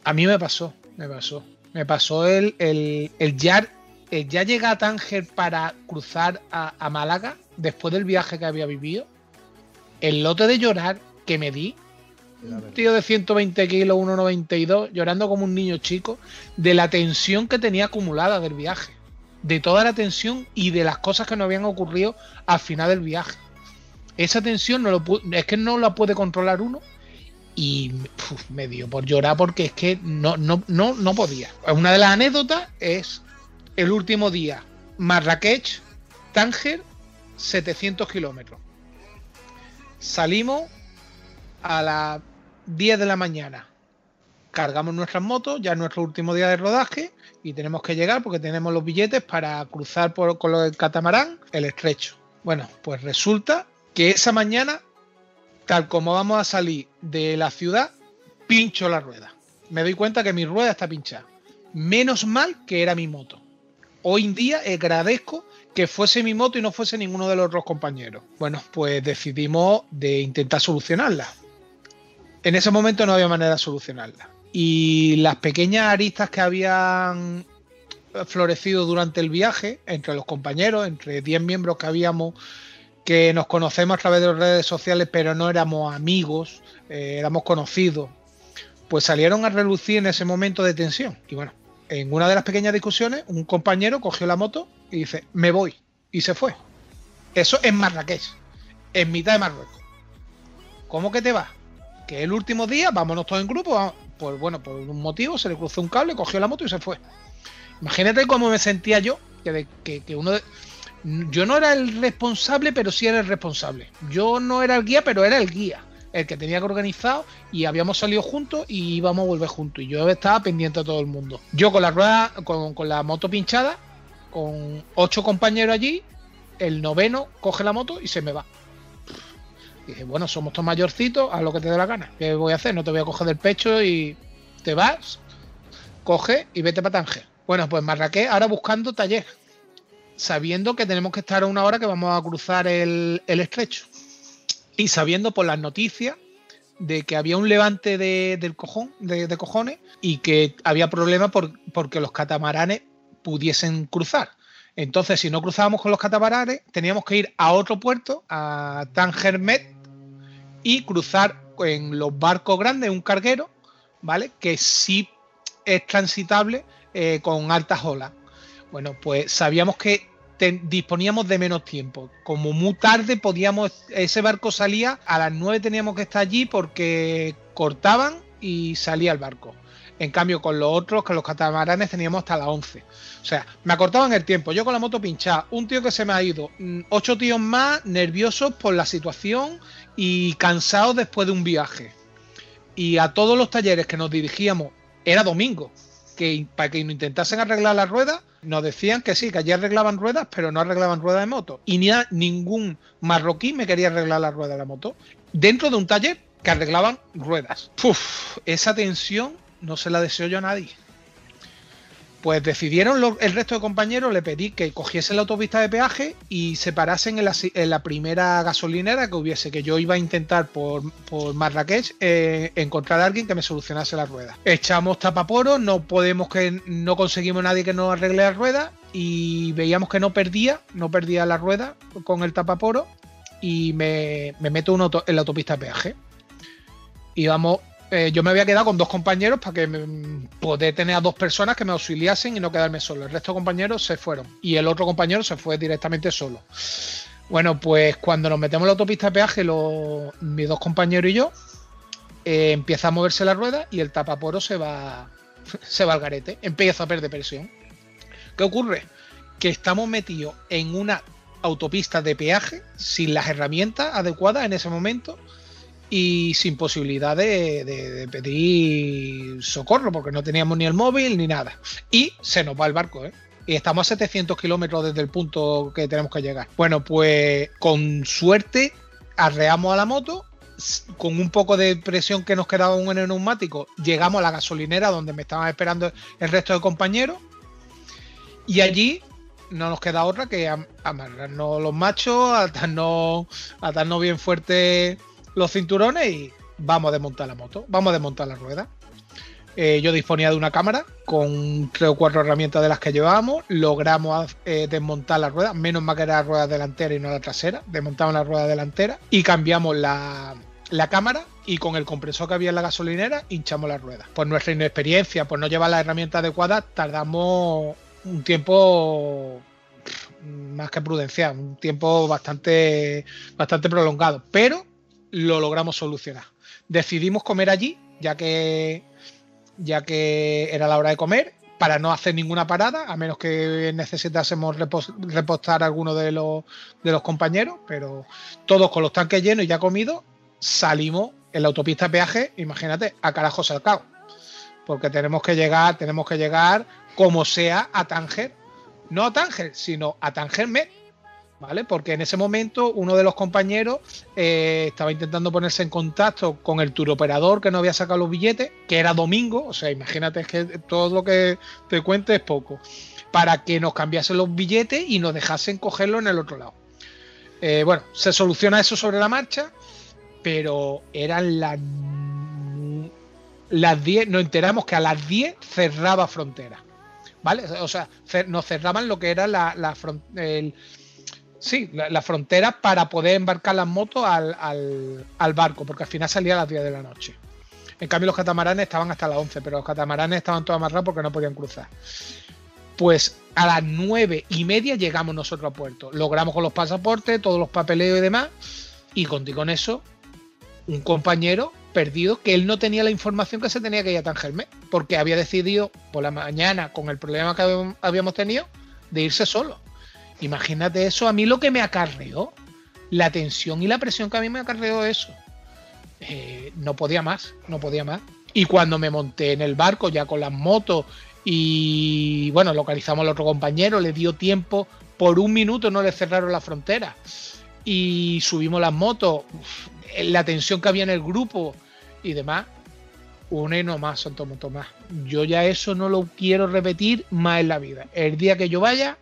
A mí me pasó, me pasó. Me pasó el, el, el ya, el ya llegar a Tánger para cruzar a, a Málaga después del viaje que había vivido. El lote de llorar que me di un tío de 120 kilos, 1,92, llorando como un niño chico, de la tensión que tenía acumulada del viaje, de toda la tensión y de las cosas que nos habían ocurrido al final del viaje. Esa tensión no lo es que no la puede controlar uno y uf, me dio por llorar porque es que no, no, no, no podía. Una de las anécdotas es el último día, Marrakech, Tánger, 700 kilómetros. Salimos a las 10 de la mañana. Cargamos nuestras motos, ya es nuestro último día de rodaje y tenemos que llegar porque tenemos los billetes para cruzar por, con el catamarán el estrecho. Bueno, pues resulta que esa mañana, tal como vamos a salir de la ciudad, pincho la rueda. Me doy cuenta que mi rueda está pinchada. Menos mal que era mi moto. Hoy en día agradezco que fuese mi moto y no fuese ninguno de los otros compañeros. Bueno, pues decidimos de intentar solucionarla. En ese momento no había manera de solucionarla. Y las pequeñas aristas que habían florecido durante el viaje, entre los compañeros, entre 10 miembros que habíamos que nos conocemos a través de las redes sociales, pero no éramos amigos, eh, éramos conocidos, pues salieron a relucir en ese momento de tensión. Y bueno, en una de las pequeñas discusiones, un compañero cogió la moto y dice, me voy, y se fue. Eso en Marrakech, en mitad de Marruecos. ¿Cómo que te vas? Que el último día, vámonos todos en grupo, vamos- pues bueno, por un motivo se le cruzó un cable, cogió la moto y se fue. Imagínate cómo me sentía yo, que, que, que uno de- yo no era el responsable, pero sí era el responsable. Yo no era el guía, pero era el guía, el que tenía que organizar y habíamos salido juntos y íbamos a volver juntos. Y yo estaba pendiente a todo el mundo. Yo con la rueda, con, con la moto pinchada, con ocho compañeros allí, el noveno coge la moto y se me va. Dije, bueno, somos todos mayorcitos, haz lo que te dé la gana. ¿Qué voy a hacer? No te voy a coger del pecho y te vas, coge y vete para Tánger. Bueno, pues Marrakech ahora buscando taller, sabiendo que tenemos que estar a una hora que vamos a cruzar el, el estrecho. Y sabiendo por las noticias de que había un levante de, del cojón, de, cojones y que había problemas por, porque los catamaranes pudiesen cruzar. Entonces, si no cruzábamos con los catamaranes, teníamos que ir a otro puerto, a Tangermet, y cruzar en los barcos grandes, un carguero, ¿vale? Que sí es transitable eh, con altas olas. Bueno, pues sabíamos que disponíamos de menos tiempo. Como muy tarde podíamos, ese barco salía, a las 9 teníamos que estar allí porque cortaban y salía el barco. En cambio, con los otros, con los catamaranes, teníamos hasta las 11. O sea, me acortaban el tiempo. Yo con la moto pinchada, un tío que se me ha ido, mm, ocho tíos más nerviosos por la situación y cansados después de un viaje. Y a todos los talleres que nos dirigíamos, era domingo, que para que intentasen arreglar las ruedas, nos decían que sí, que allí arreglaban ruedas, pero no arreglaban ruedas de moto. Y ni a- ningún marroquí me quería arreglar la rueda de la moto. Dentro de un taller que arreglaban ruedas. Esa tensión no se la deseo yo a nadie. Pues decidieron el resto de compañeros, le pedí que cogiesen la autopista de peaje y se parasen en la, la primera gasolinera que hubiese, que yo iba a intentar por, por Marrakech eh, encontrar a alguien que me solucionase las ruedas. Echamos tapaporos, no podemos que no conseguimos nadie que nos arregle las ruedas y veíamos que no perdía, no perdía la rueda con el tapaporo y me, me meto en la autopista de peaje. Íbamos eh, yo me había quedado con dos compañeros para que me- poder tener a dos personas que me auxiliasen y no quedarme solo. El resto de compañeros se fueron y el otro compañero se fue directamente solo. Bueno, pues cuando nos metemos en la autopista de peaje, los- mis dos compañeros y yo, eh, empieza a moverse la rueda y el tapaporo se va, se va al garete, empieza a perder presión. ¿Qué ocurre? Que estamos metidos en una autopista de peaje sin las herramientas adecuadas en ese momento y sin posibilidad de, pedir socorro porque no teníamos ni el móvil ni nada. Y se nos va el barco, ¿eh? Y estamos a 700 kilómetros desde el punto que tenemos que llegar. Bueno, pues con suerte arreamos a la moto. Con un poco de presión que nos quedaba en el neumático, llegamos a la gasolinera donde me estaban esperando el resto de compañeros. Y allí no nos queda otra que am- amarrarnos los machos, atarnos, atarnos bien fuerte los cinturones y vamos a desmontar la moto, vamos a desmontar la rueda. Eh, yo disponía de una cámara con tres o cuatro herramientas de las que llevábamos, logramos eh, desmontar la rueda, menos mal que era la rueda delantera y no la trasera, desmontamos la rueda delantera y cambiamos la, la cámara y con el compresor que había en la gasolinera hinchamos la rueda. Por nuestra inexperiencia, por no llevar las herramientas adecuadas, tardamos un tiempo más que prudencial, un tiempo bastante, bastante prolongado, pero lo logramos solucionar. Decidimos comer allí, ya que, ya que era la hora de comer, para no hacer ninguna parada, a menos que necesitásemos repos- repostar a alguno de los, de los compañeros, pero todos con los tanques llenos y ya comidos, salimos en la autopista peaje, imagínate, a carajo salcado. Porque tenemos que llegar, tenemos que llegar como sea a Tánger. No a Tánger, sino a Tánger. ¿Vale? Porque en ese momento uno de los compañeros eh, estaba intentando ponerse en contacto con el turoperador que no había sacado los billetes, que era domingo, o sea, imagínate que todo lo que te cuente es poco, para que nos cambiasen los billetes y nos dejasen cogerlo en el otro lado. Eh, bueno, se soluciona eso sobre la marcha, pero eran las las 10, nos enteramos que a las 10 cerraba frontera. ¿Vale? O sea, nos cerraban lo que era la, la Sí, la, frontera para poder embarcar las motos al, al- barco, porque al final salía a las 10 de la noche. En cambio, los catamaranes estaban hasta las 11, pero los catamaranes estaban todos amarrados porque no podían cruzar. Pues a las 9 y media llegamos nosotros a puerto. Logramos con los pasaportes, todos los papeleos y demás. Y con, y con eso, un compañero perdido que él no tenía la información que se tenía que ir a Tangerme, porque había decidido por la mañana, con el problema que habíamos tenido, de irse solo. Imagínate eso, a mí lo que me acarreó, la tensión y la presión que a mí me acarreó eso. Eh, no podía más, no podía más. Y cuando me monté en el barco ya con las motos y bueno, localizamos al otro compañero, le dio tiempo, por un minuto no le cerraron la frontera. Y subimos las motos, la tensión que había en el grupo y demás. Una y no más, Santo Tomás. Yo ya eso no lo quiero repetir más en la vida. El día que yo vaya,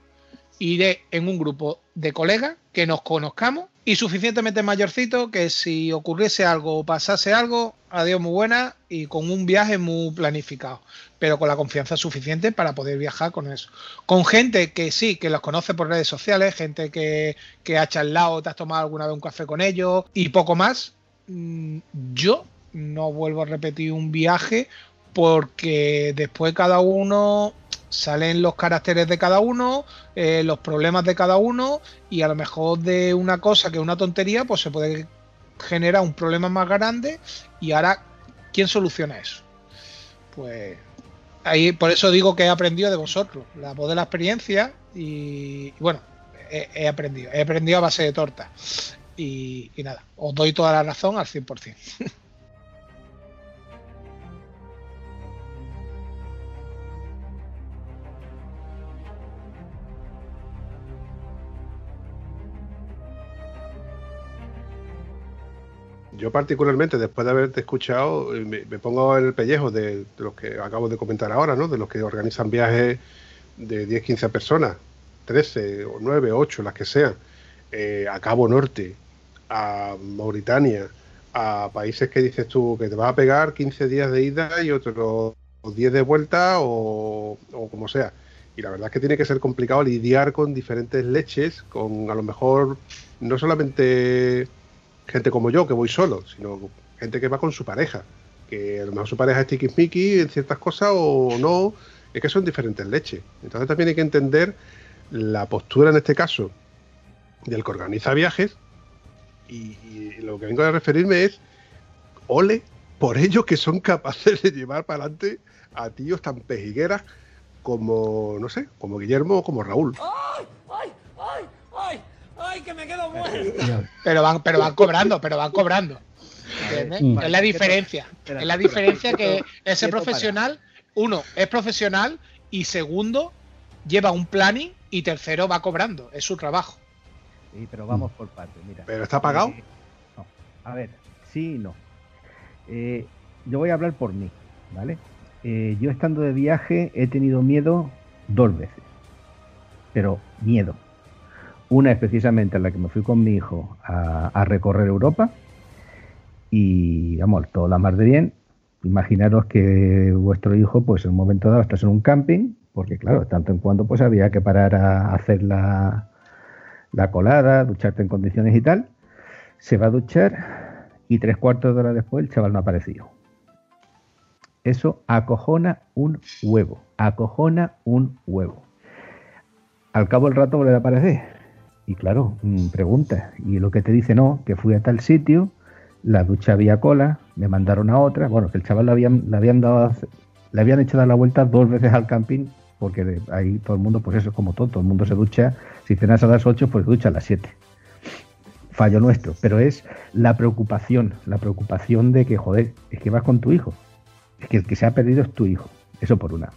iré en un grupo de colegas que nos conozcamos y suficientemente mayorcito que si ocurriese algo o pasase algo, adiós muy buena y con un viaje muy planificado, pero con la confianza suficiente para poder viajar con eso. Con gente que sí, que los conoce por redes sociales, gente que, que ha charlado, te has tomado alguna vez un café con ellos y poco más. Mm, Yo no vuelvo a repetir un viaje porque después cada uno salen los caracteres de cada uno, eh, los problemas de cada uno y a lo mejor de una cosa que es una tontería pues se puede generar un problema más grande y ahora ¿quién soluciona eso? Pues ahí por eso digo que he aprendido de vosotros, la voz de la experiencia y, bueno, he, he aprendido, he aprendido a base de torta y, y nada, os doy toda la razón al 100%. Yo particularmente, después de haberte escuchado, eh, me, pongo en el pellejo de, los que acabo de comentar ahora, ¿no? De los que organizan viajes de 10, 15 personas, 13 o 9, 8, las que sean, eh, a Cabo Norte, a Mauritania, a países que dices tú que te vas a pegar 15 días de ida y otros 10 de vuelta o, o como sea. Y la verdad es que tiene que ser complicado lidiar con diferentes leches, con a lo mejor no solamente gente como yo, que voy solo, sino gente que va con su pareja. Que a lo mejor su pareja es tiquismiqui en ciertas cosas o no. Es que son diferentes leches. Entonces también hay que entender la postura en este caso del que organiza viajes. Y, lo que vengo a referirme es, ole por ellos que son capaces de llevar para adelante a tíos tan pejigueras como, no sé, como Guillermo o como Raúl. ¡Ay! ¡Que me quedo muerto! Pero van, pero van cobrando, pero van cobrando. ¿Entiendes? Mm. Es la diferencia. Es la diferencia que ese profesional, uno, es profesional y segundo, lleva un planning y tercero va cobrando. Es su trabajo. Sí, pero vamos por partes, mira. ¿Pero está pagado? Eh, no. A ver, sí y no. Eh, yo voy a hablar por mí, ¿vale? Eh, yo estando de viaje he tenido miedo dos veces. Pero miedo. Una es precisamente en la que me fui con mi hijo a, recorrer Europa. Y vamos, todo la mar de bien. Imaginaros que vuestro hijo, pues en un momento dado estás en un camping, porque claro, tanto en cuanto pues había que parar a hacer la, la colada, ducharte en condiciones y tal. Se va a duchar y tres cuartos de hora después el chaval no ha aparecido. Eso acojona un huevo, acojona un huevo. Al cabo del rato vuelve a aparecer. Y claro, mm, pregunta, y lo que te dice no, que fui a tal sitio, la ducha había cola, me mandaron a otra, bueno, que el chaval le habían, le habían dado, le habían hecho dar la vuelta dos veces al camping, porque ahí todo el mundo, pues eso es como todo, todo el mundo se ducha, si cenas a las 8, pues ducha a las 7 fallo nuestro, pero es la preocupación, la preocupación de que, joder, es que vas con tu hijo, es que el que se ha perdido es tu hijo, eso por una.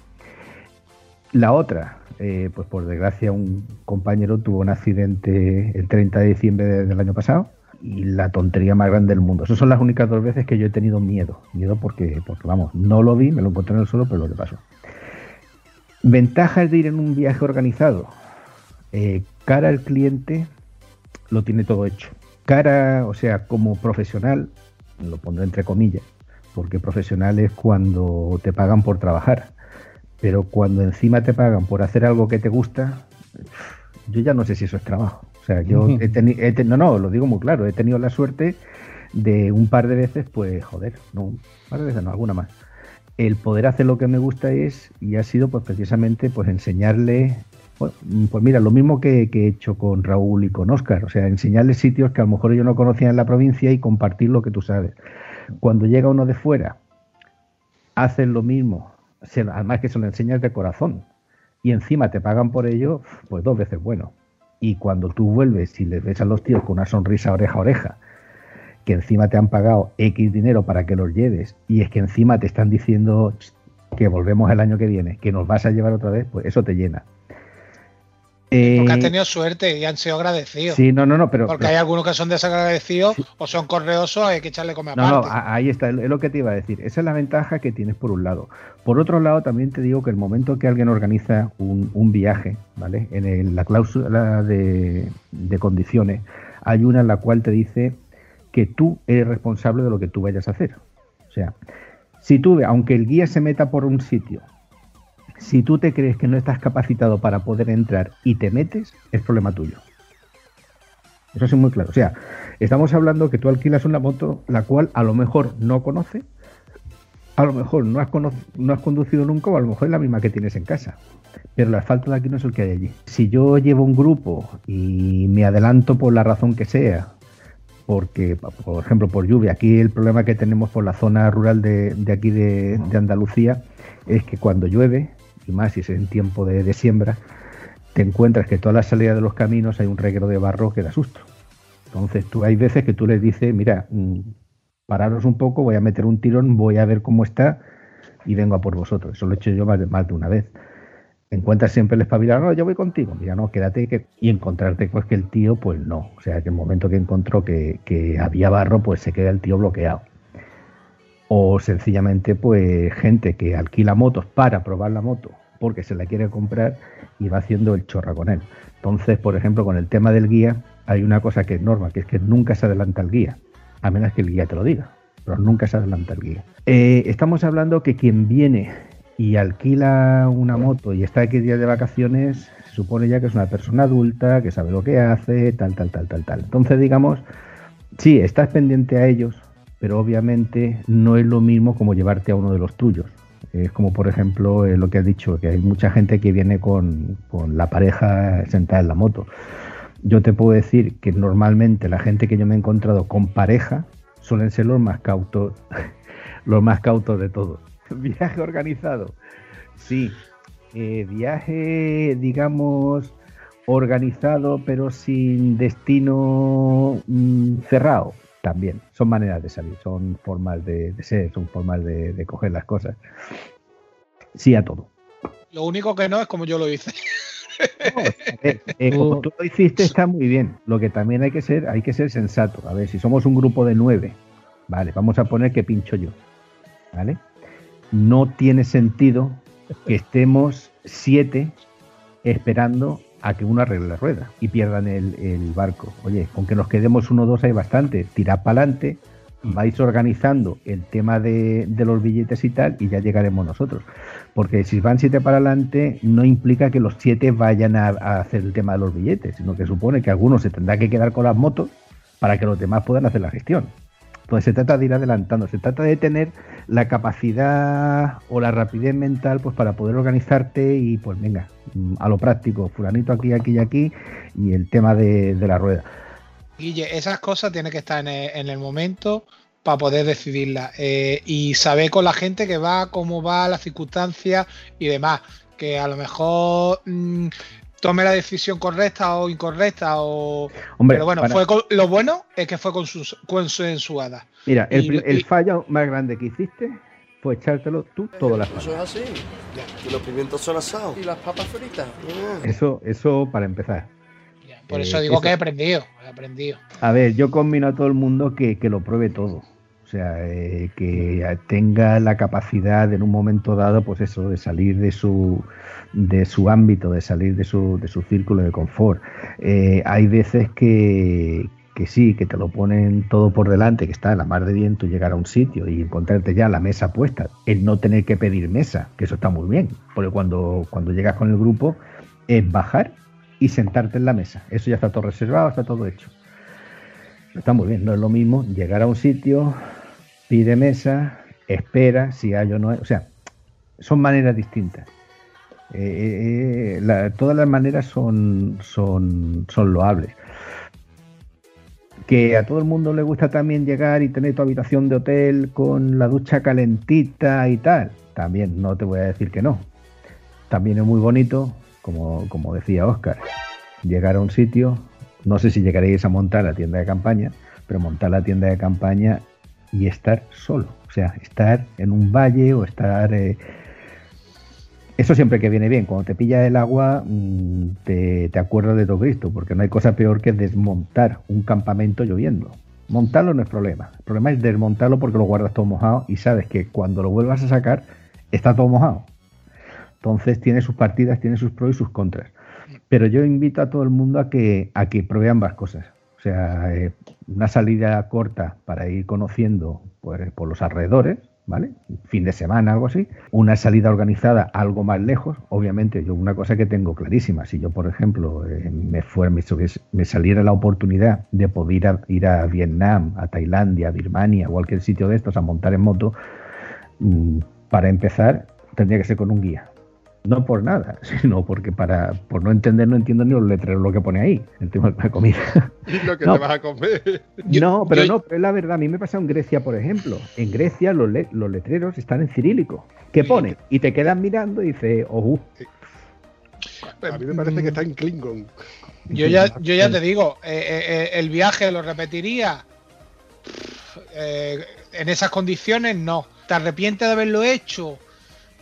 La otra, eh, pues por desgracia un compañero tuvo un accidente el 30 de diciembre de- del año pasado y la tontería más grande del mundo. Esas son las únicas dos veces que yo he tenido miedo, miedo porque, porque vamos, no lo vi, me lo encontré en el suelo, pero lo que pasó. Ventajas de ir en un viaje organizado. Eh, cara al cliente, lo tiene todo hecho. Cara, o sea, como profesional, lo pondré entre comillas, porque profesional es cuando te pagan por trabajar, pero cuando encima te pagan por hacer algo que te gusta, yo ya no sé si eso es trabajo. O sea, yo he tenido, no, no, lo digo muy claro, he tenido la suerte de un par de veces, pues, joder, no, un par de veces, no, alguna más. El poder hacer lo que me gusta es, y ha sido, pues, precisamente, pues, enseñarle, pues, pues mira, lo mismo que, que, he hecho con Raúl y con Oscar, o sea, enseñarle sitios que a lo mejor yo no conocía en la provincia y compartir lo que tú sabes. Cuando llega uno de fuera, hacen lo mismo, además que se lo enseñas de corazón, y encima te pagan por ello, pues dos veces bueno. Y cuando tú vuelves y les ves a los tíos con una sonrisa oreja a oreja, que encima te han pagado X dinero para que los lleves, y es que encima te están diciendo que volvemos el año que viene, que nos vas a llevar otra vez, pues eso te llena. Porque han eh, tenido suerte y han sido agradecidos. Sí, no, no, no, pero. Porque hay algunos que son desagradecidos o son correosos, hay que echarle comer aparte. No, no, ahí está, es lo que te iba a decir. Esa es la ventaja que tienes por un lado. Por otro lado, también te digo que el momento que alguien organiza un, viaje, ¿vale? En la cláusula de, de condiciones, hay una en la cual te dice que tú eres responsable de lo que tú vayas a hacer. O sea, si tú, aunque el guía se meta por un sitio si tú te crees que no estás capacitado para poder entrar y te metes, es problema tuyo. Eso es muy claro. O sea, estamos hablando que tú alquilas una moto la cual a lo mejor no conoce, a lo mejor no has, no has conducido nunca o a lo mejor es la misma que tienes en casa. Pero el asfalto de aquí no es el que hay allí. Si yo llevo un grupo y me adelanto por la razón que sea, porque, por ejemplo, por lluvia, aquí el problema que tenemos por la zona rural de, aquí de Andalucía es que cuando llueve y más si es en tiempo de, siembra, te encuentras que toda la salida de los caminos hay un reguero de barro que da susto. Entonces tú hay veces que tú les dices, mira, mm, pararos un poco, voy a meter un tirón, voy a ver cómo está y vengo a por vosotros. Eso lo he hecho yo más de, más de una vez. Encuentras siempre el espabilado, no, yo voy contigo, mira, no, quédate que... y encontrarte pues que el tío, pues no. O sea, que el momento que encontró que, que había barro, pues se queda el tío bloqueado o sencillamente pues gente que alquila motos para probar la moto porque se la quiere comprar y va haciendo el chorra con él. Entonces, por ejemplo, con el tema del guía hay una cosa que es norma, que es que nunca se adelanta el guía, a menos que el guía te lo diga, pero nunca se adelanta el guía. Eh, estamos hablando que quien viene y alquila una moto y está aquí días de vacaciones, supone ya que es una persona adulta, que sabe lo que hace, tal, tal, tal, tal, tal. Entonces, digamos, sí, estás pendiente a ellos, pero obviamente no es lo mismo como llevarte a uno de los tuyos. Es como, por ejemplo, eh, lo que has dicho, que hay mucha gente que viene con, la pareja sentada en la moto. Yo te puedo decir que normalmente la gente que yo me he encontrado con pareja suelen ser los más cautos, los más cautos de todos. Viaje organizado. Sí. Eh, viaje, digamos, organizado, pero sin destino mm, cerrado también. Son maneras de salir, son formas de, ser, son formas de, coger las cosas. Sí a todo. Lo único que no es como yo lo hice. Eh, como tú lo hiciste está muy bien. Lo que también hay que ser, hay que ser sensato. A ver, si somos un grupo de nueve, vale, vamos a poner que pincho yo, ¿vale? No tiene sentido que estemos siete esperando a que uno arregle la rueda y pierdan el, barco. Oye, con que nos quedemos uno o dos hay bastante. Tirad para adelante, vais organizando el tema de, los billetes y tal, y ya llegaremos nosotros. Porque si van siete para adelante, no implica que los siete vayan a, a, hacer el tema de los billetes, sino que supone que algunos se tendrá que quedar con las motos para que los demás puedan hacer la gestión. Entonces se trata de ir adelantando, se trata de tener la capacidad o la rapidez mental pues para poder organizarte y pues venga, a lo práctico, fulanito aquí, aquí y aquí y el tema de, la rueda. Guille, esas cosas tienen que estar en el, momento para poder decidirlas eh, y saber con la gente que va, cómo va, las circunstancias y demás. Que a lo mejor mm, tome la decisión correcta o incorrecta o pero bueno fue lo bueno es que fue consensuada mira el, fallo más grande que hiciste fue echártelo tú todas las eso es así. Y los pimientos son asados. Y las papas fritas. Eso eso para empezar. Por eso eh, digo que he aprendido he aprendido. A ver yo combino a todo el mundo que, que lo pruebe todo o sea, eh, que tenga la capacidad en un momento dado, pues eso, de salir de su, de su ámbito, de salir de su, de su círculo de confort. Eh, hay veces que, que sí, que te lo ponen todo por delante, que está en la mar de viento llegar a un sitio y encontrarte ya la mesa puesta, el no tener que pedir mesa, que eso está muy bien, porque cuando, cuando llegas con el grupo es bajar y sentarte en la mesa. Eso ya está todo reservado, está todo hecho. Está muy bien, no es lo mismo llegar a un sitio, pide mesa, espera si hay o no hay. O sea, son maneras distintas. Eh, eh, todas las maneras son, son, son loables. Que a todo el mundo le gusta también llegar y tener tu habitación de hotel con la ducha calentita y tal. También no te voy a decir que no. También es muy bonito, como, como decía Oscar, llegar a un sitio. No sé si llegaréis a montar la tienda de campaña, pero montar la tienda de campaña y estar solo. O sea, estar en un valle o estar. eh, eso siempre que viene bien. Cuando te pilla el agua, mm, te, te acuerdas de todo Cristo, porque no hay cosa peor que desmontar un campamento lloviendo. Montarlo no es problema. El problema es desmontarlo porque lo guardas todo mojado y sabes que cuando lo vuelvas a sacar está todo mojado. Entonces tiene sus partidas, tiene sus pros y sus contras. Pero yo invito a todo el mundo a que, a que pruebe ambas cosas. O sea, eh, una salida corta para ir conociendo pues, por los alrededores, ¿vale? Fin de semana, algo así. Una salida organizada algo más lejos. Obviamente, yo una cosa que tengo clarísima, si yo, por ejemplo, eh, me, fuera, me, saliera la oportunidad de poder ir a, ir a Vietnam, a Tailandia, a Birmania, cualquier sitio de estos a montar en moto, mm, para empezar, tendría que ser con un guía. No por nada, sino porque para por no entender no entiendo ni los letreros lo que pone ahí, el tema de la comida. Y lo que No. te vas a comer. No, pero no, pero es la verdad. A mí me pasa en Grecia, por ejemplo. En Grecia los, le- los letreros están en cirílico. ¿Qué pone? Y te quedas mirando y dices, oh, A mí me parece que está en Klingon. Yo ya, yo ya te digo, eh, eh, el viaje lo repetiría. Eh, en esas condiciones, no. ¿Te arrepientes de haberlo hecho?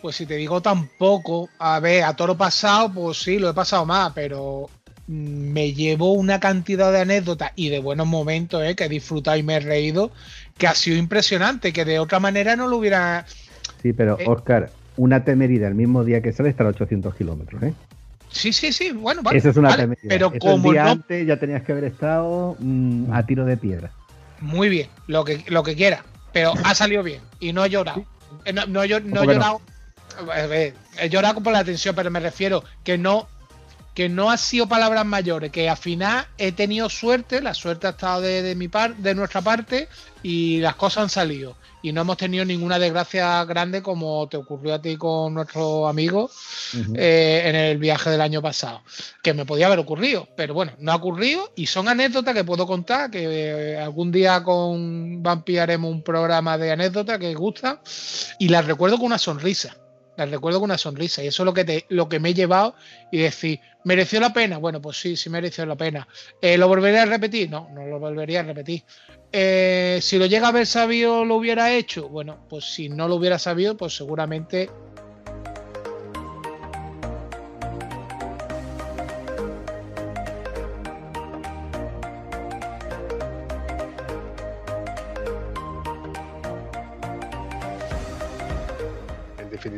Pues si te digo tampoco, a ver, a toro pasado, pues sí, lo he pasado más, pero mm, me llevo una cantidad de anécdotas y de buenos momentos, eh, que he disfrutado y me he reído, que ha sido impresionante, que de otra manera no lo hubiera... sí, pero Eh. Oscar, una temerida el mismo día que sale está a 800 kilómetros, ¿eh? Sí, sí, sí, bueno, vale, Eso es una vale, temerida. pero Eso el como día no antes ya tenías que haber estado mm, a tiro de piedra. Muy bien, lo que, lo que quiera, pero ha salido bien y no he llorado. Eh, No, no, he llorado. He llorado por la tensión, pero me refiero que no que no ha sido palabras mayores, que al final he tenido suerte, la suerte ha estado de, de mi par, de nuestra parte y las cosas han salido. Y no hemos tenido ninguna desgracia grande como te ocurrió a ti con nuestro amigo eh, en el viaje del año pasado, que me podía haber ocurrido, pero bueno, no ha ocurrido y son anécdotas que puedo contar, que eh, algún día con Vampi haremos un programa de anécdotas que gusta y las recuerdo con una sonrisa, recuerdo con una sonrisa y eso es lo que, te, lo que me he llevado y decir, ¿mereció la pena? Bueno, pues sí, sí mereció la pena. Eh, ¿Lo volvería a repetir? No, no lo volvería a repetir. Eh, si lo llega a haber sabido, lo hubiera hecho. Bueno, pues si no lo hubiera sabido, pues seguramente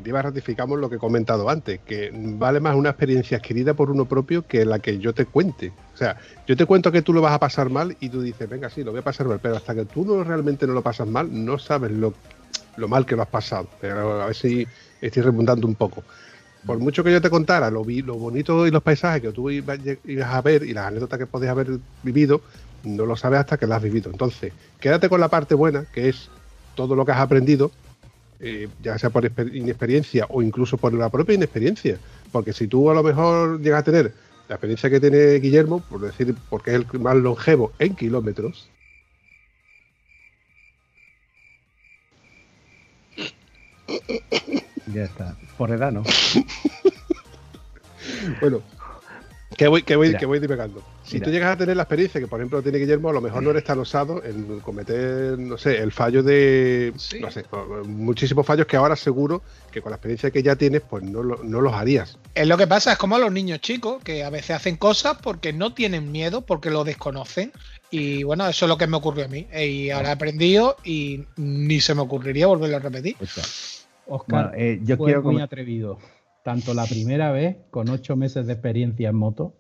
definitiva, ratificamos lo que he comentado antes, que vale más una experiencia adquirida por uno propio que la que yo te cuente. O sea, yo te cuento que tú lo vas a pasar mal y tú dices, venga, sí, lo voy a pasar mal, pero hasta que tú no realmente no lo pasas mal, no sabes lo, lo mal que lo has pasado. Pero a ver si estoy repuntando un poco. Por mucho que yo te contara lo, lo bonito y los paisajes que tú ibas, ibas a ver y las anécdotas que podías haber vivido, no lo sabes hasta que las has vivido. Entonces, quédate con la parte buena, que es todo lo que has aprendido, eh, ya sea por exper- inexperiencia o incluso por la propia inexperiencia. Porque si tú a lo mejor llegas a tener la experiencia que tiene Guillermo, por decir, porque es el más longevo en kilómetros, Ya está. Por edad, ¿no? bueno, que voy, que voy, Mira. que voy divagando. Si Mira. tú llegas a tener la experiencia que, por ejemplo, tiene Guillermo, a lo mejor no eres tan osado en cometer, no sé, el fallo de, Sí. no sé, muchísimos fallos que ahora seguro que con la experiencia que ya tienes, pues no, lo- no los harías. Es lo que pasa, es como a los niños chicos, que a veces hacen cosas porque no tienen miedo, porque lo desconocen. Y bueno, eso es lo que me ocurrió a mí. Y ahora he aprendido y ni se me ocurriría volverlo a repetir. Oscar Bueno, eh, yo fue quiero muy atrevido. Tanto la primera vez, con ocho meses de experiencia en moto,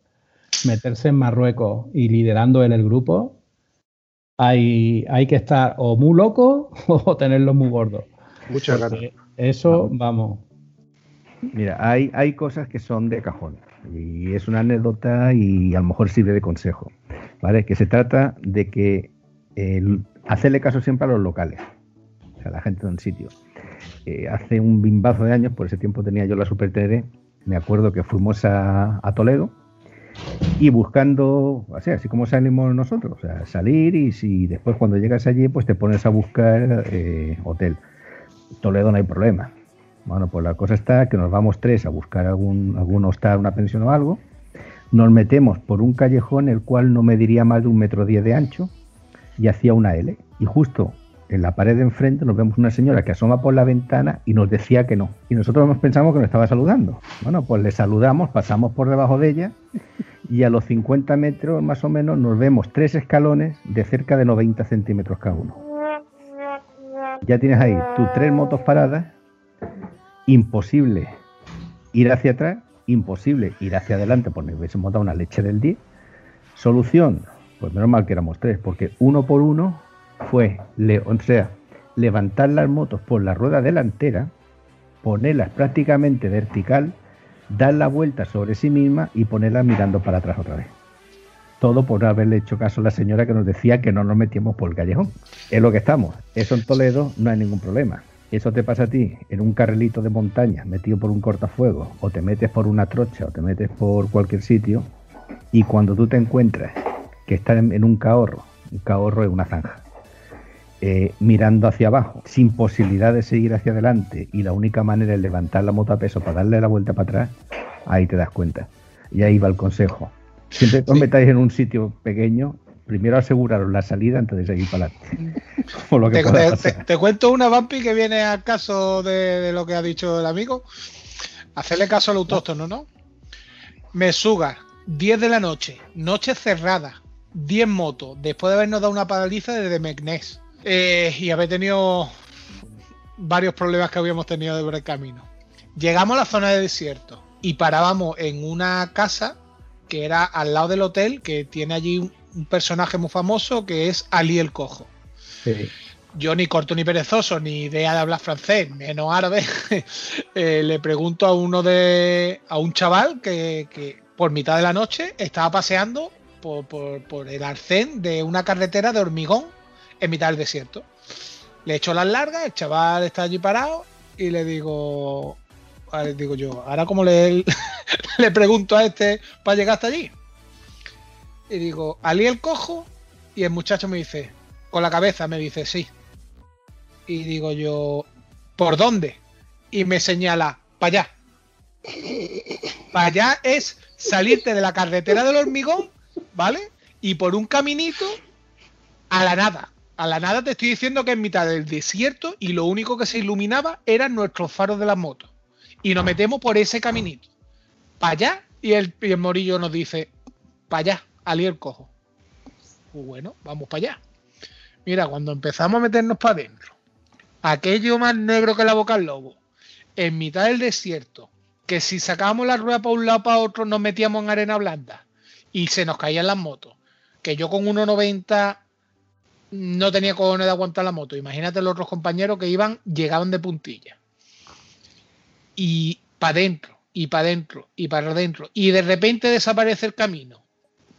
meterse en Marruecos y liderando en el grupo, hay, hay que estar o muy loco o tenerlo muy gordo. Muchas. Porque Eso, vamos. Mira, hay, hay cosas que son de cajón. y es una anécdota y a lo mejor sirve de consejo, ¿vale? Que se trata de que el, hacerle caso siempre a los locales, sea, la gente de un sitio. Eh, hace un bimbazo de años, por ese tiempo tenía yo la Super TR, me acuerdo que fuimos a, Toledo y buscando, así, así como salimos nosotros, o sea, salir y si después cuando llegas allí, pues te pones a buscar eh, hotel. Toledo no hay problema. Bueno, pues la cosa está que nos vamos tres a buscar algún, algún hostal, una pensión o algo. Nos metemos por un callejón el cual no mediría más de un metro diez de ancho y hacía una L. Y justo en la pared de enfrente nos vemos una señora que asoma por la ventana y nos decía que no. Y nosotros nos pensamos que nos estaba saludando. Bueno, pues le saludamos, pasamos por debajo de ella y a los 50 metros más o menos nos vemos tres escalones de cerca de 90 centímetros cada uno. Ya tienes ahí tus tres motos paradas, imposible ir hacia atrás, imposible ir hacia adelante porque hubiésemos dado una leche del 10. Solución, pues menos mal que éramos tres, porque uno por uno fue, o sea, levantar las motos por la rueda delantera, ponerlas prácticamente vertical, dar la vuelta sobre sí misma y ponerlas mirando para atrás otra vez. Todo por haberle hecho caso a la señora que nos decía que no nos metíamos por el callejón. Es lo que estamos. Eso en Toledo no hay ningún problema. Eso te pasa a ti en un carrilito de montaña metido por un cortafuego o te metes por una trocha o te metes por cualquier sitio y cuando tú te encuentras que estás en, en un cahorro, un cahorro es una zanja, eh, mirando hacia abajo, sin posibilidad de seguir hacia adelante y la única manera es levantar la moto a peso para darle la vuelta para atrás, ahí te das cuenta. Y ahí va el consejo. Siempre que os metáis en un sitio pequeño, primero aseguraros la salida antes de seguir para adelante. Por lo que Te, cuento una, Vampi, que viene al caso de, de lo que ha dicho el amigo. Hacerle caso al autóctono, ¿no? Mesuga, 10 de la noche, noche cerrada, 10 motos, después de habernos dado una paliza desde Meknes eh, y haber tenido varios problemas que habíamos tenido sobre el camino. Llegamos a la zona de desierto y parábamos en una casa que era al lado del hotel, que tiene allí un, un personaje muy famoso que es Ali el Cojo Sí. yo ni corto ni perezoso, ni idea de hablar francés, menos árabe, eh, le pregunto a uno de. a un chaval que, que por mitad de la noche estaba paseando por, por- por el arcén de una carretera de hormigón en mitad del desierto. Le echo las largas, el chaval está allí parado y le digo. digo yo, ahora como le, le pregunto a este para llegar hasta allí. Y digo, ¿Ali el cojo? Y el muchacho me dice, con la cabeza me dice, sí. Y digo yo, ¿por dónde? Y me señala, para allá. Para allá es salirte de la carretera del hormigón, ¿vale? Y por un caminito a la nada. A la nada te estoy diciendo que en mitad del desierto y lo único que se iluminaba eran nuestros faros de las motos. Y nos metemos por ese caminito. Para allá. Y el, morillo nos dice, para allá, Ali el cojo. Pues bueno, vamos para allá. Mira, cuando empezamos a meternos para adentro, aquello más negro que la boca del lobo, en mitad del desierto, que si sacábamos la rueda para un lado para otro nos metíamos en arena blanda y se nos caían las motos, que yo con 1,90 no tenía cojones de aguantar la moto. Imagínate los otros compañeros que iban, llegaban de puntilla. Y para adentro, y para adentro, y para adentro. Y de repente desaparece el camino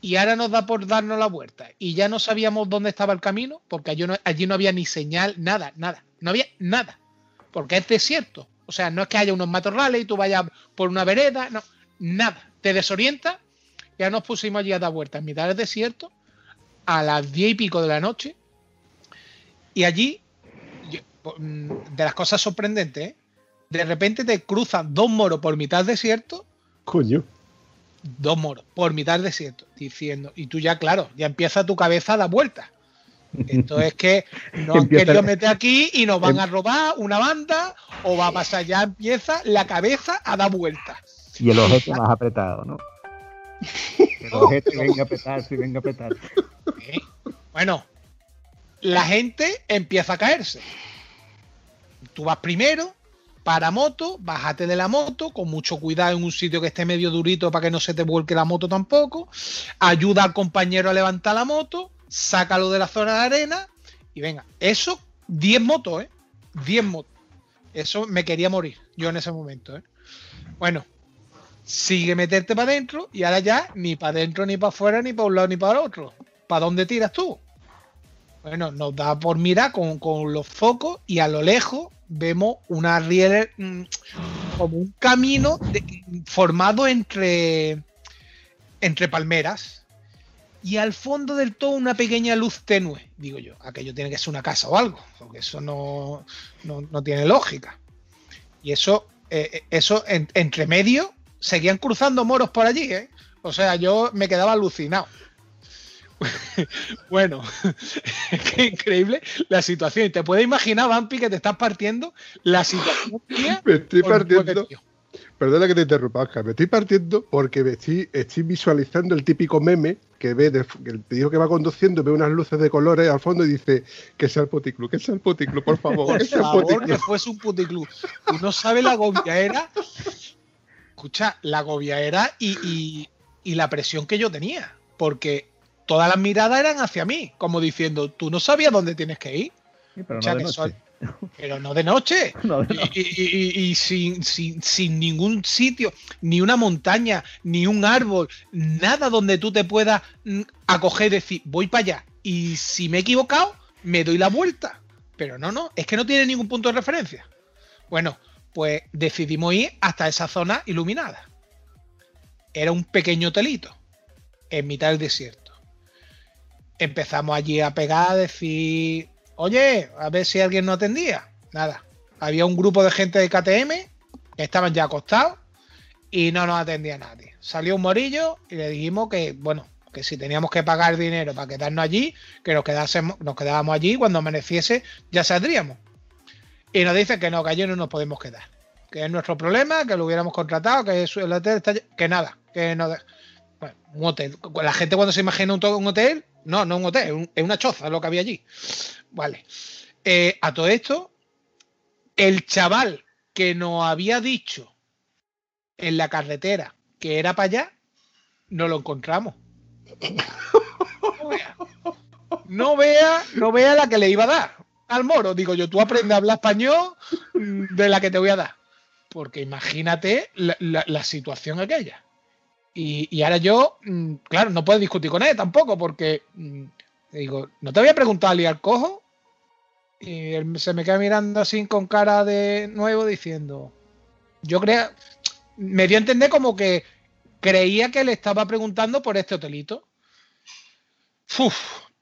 y ahora nos da por darnos la vuelta y ya no sabíamos dónde estaba el camino porque allí no, allí no había ni señal, nada, nada, no había nada, porque es desierto. O sea, no es que haya unos matorrales y tú vayas por una vereda, no, nada, te desorienta. Ya nos pusimos allí a dar vueltas en mitad del desierto a las diez y pico de la noche y allí, yo- mm, de las cosas sorprendentes, ¿eh? de repente te cruzan dos moros por mitad desierto Coño. dos moros por mitad desierto, diciendo, y tú ya, claro, ya empieza tu cabeza a dar vueltas. Esto es que nos han querido meter aquí y nos van a robar una banda, o va a pasar, ya empieza la cabeza a dar vueltas. Y el ojete más apretado, ¿no? El ojete venga a apretarse, venga a apretarse. ¿eh? Bueno, la gente empieza a caerse. Tú vas primero, para moto, bájate de la moto, con mucho cuidado en un sitio que esté medio durito para que no se te vuelque la moto tampoco. Ayuda al compañero a levantar la moto, sácalo de la zona de arena y venga. Eso, 10 motos, ¿eh? 10 motos. Eso me quería morir yo en ese momento, ¿eh? Bueno, sigue meterte para adentro y ahora ya ni para adentro, ni para afuera, ni para un lado, ni para el otro. ¿Para dónde tiras tú? Bueno, nos da por mirar con, los focos y a lo lejos vemos una riel mm, como un camino formado entre, entre palmeras y al fondo del todo una pequeña luz tenue, digo yo. Aquello tiene que ser una casa o algo, porque eso no, no, no tiene lógica. Y eso, eh, eh, eso en- entre medio, seguían cruzando moros por allí, ¿eh? O sea, yo me quedaba alucinado. bueno, qué increíble la situación. Y te puedes imaginar, Vampi, que te estás partiendo la situación Me estoy por partiendo. Perdona que te interrumpa, Oscar. Me estoy partiendo porque me estoy, estoy visualizando el típico meme que ve, de, que el tío que va conduciendo ve unas luces de colores al fondo y dice que sea el puticlub, que sea el puticlub, por favor, Por que sea el favor, que fuese un puticlub. Tú no sabes la gobiaera. Escucha, la gobiaera y, y, y la presión que yo tenía. Porque todas las miradas eran hacia mí, como diciendo, tú no sabías dónde tienes que ir, Sí, pero O sea, no de que noche. son- pero no de noche. No de Y, noche. y- y- y sin, sin- sin ningún sitio, ni una montaña, ni un árbol, nada donde tú te puedas mm, acoger y decir, voy para allá. Y si me he equivocado, me doy la vuelta. Pero no, no, es que no tiene ningún punto de referencia. Bueno, pues decidimos ir hasta esa zona iluminada. Era un pequeño hotelito en mitad del desierto. Empezamos allí a pegar, a decir, oye, a ver si alguien nos atendía. Nada. Había un grupo de gente de KTM que estaban ya acostados y no nos atendía nadie. Salió un morillo y le dijimos que, bueno, que si teníamos que pagar dinero para quedarnos allí, que nos, quedásemos, nos quedábamos allí, cuando amaneciese ya saldríamos. Y nos dicen que no, que allí no nos podemos quedar. Que es nuestro problema, que lo hubiéramos contratado, que el hotel está... Que nada, que no... Bueno, un hotel. La gente cuando se imagina un, un hotel, no, no un hotel, es un- es una choza lo que había allí. Vale. Eh, a todo esto, el chaval que nos había dicho en la carretera que era para allá, no lo encontramos. No vea, no vea, la que le iba a dar al moro. Digo yo, tú aprende a hablar español de la que te voy a dar. Porque imagínate la- la situación aquella. Y, ahora yo, mm, claro, no puedo discutir con él tampoco, porque mm, digo, no te voy a preguntar al al cojo. Y él se me queda mirando así con cara de nuevo diciendo, yo creo, me dio a entender como que creía que le estaba preguntando por este hotelito.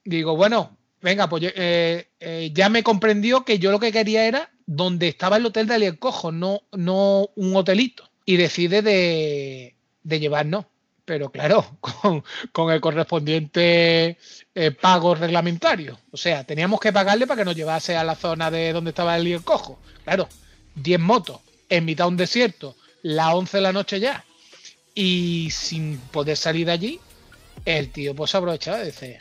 Digo, bueno, venga, pues eh, eh, ya me comprendió que yo lo que quería era donde estaba el hotel de Aliel Cojo, no, no un hotelito. Y decide de, de llevarnos. Pero claro, con, con el correspondiente eh, pago reglamentario. O sea, teníamos que pagarle para que nos llevase a la zona de donde estaba el Aliel Cojo. Claro, 10 motos en mitad de un desierto, las 11 de la noche ya. Y sin poder salir de allí, el tío pues aprovechaba y dice,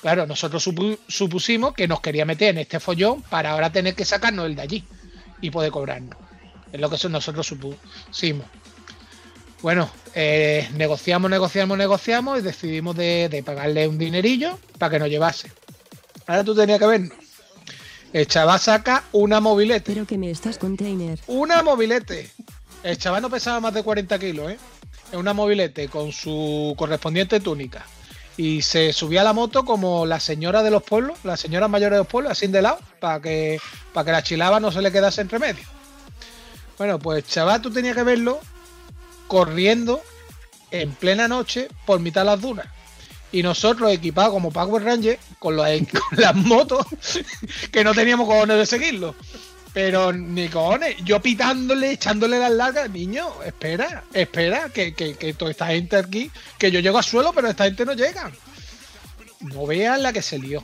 claro, nosotros supu- supusimos que nos quería meter en este follón para ahora tener que sacarnos el de allí y poder cobrarnos. Es lo que nosotros supusimos. Bueno, eh, negociamos, negociamos, negociamos y decidimos de, de pagarle un dinerillo para que nos llevase. Ahora tú tenías que vernos. El chaval saca una mobilete. Pero que me estás container. Una mobilete. El chaval no pesaba más de 40 kilos, ¿eh? Es una mobilete con su correspondiente túnica. Y se subía a la moto como la señora de los pueblos, la señora mayor de los pueblos, así de lado, para que, para que la chilaba no se le quedase entre medio. Bueno, pues chaval, tú tenías que verlo corriendo en plena noche por mitad de las dunas. Y nosotros equipados como Power Ranger con, los- con las motos que no teníamos cojones de seguirlo. Pero ni cojones, yo pitándole, echándole las largas, niño, espera, espera, que, que, que toda esta gente aquí, que yo llego al suelo, pero esta gente no llega. No vean la que se lió.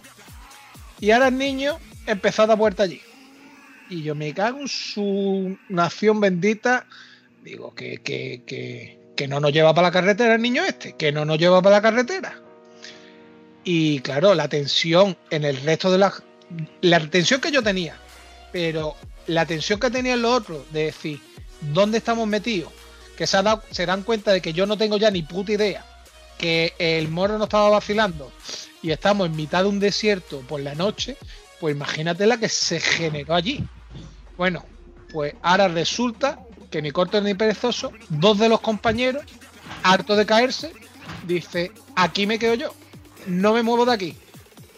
Y ahora el niño empezó a dar puerta allí. Y yo me cago en su nación bendita. Digo, que, que, que, que no nos lleva para la carretera el niño este, que no nos lleva para la carretera. Y claro, la tensión en el resto de la. La tensión que yo tenía, pero la tensión que tenían los otros de decir, ¿dónde estamos metidos? Que se, se dan cuenta de que yo no tengo ya ni puta idea, que el moro no estaba vacilando y estamos en mitad de un desierto por la noche, pues imagínate la que se generó allí. Bueno, pues ahora resulta que ni corto ni perezoso, dos de los compañeros, harto de caerse, dice, aquí me quedo yo, no me muevo de aquí.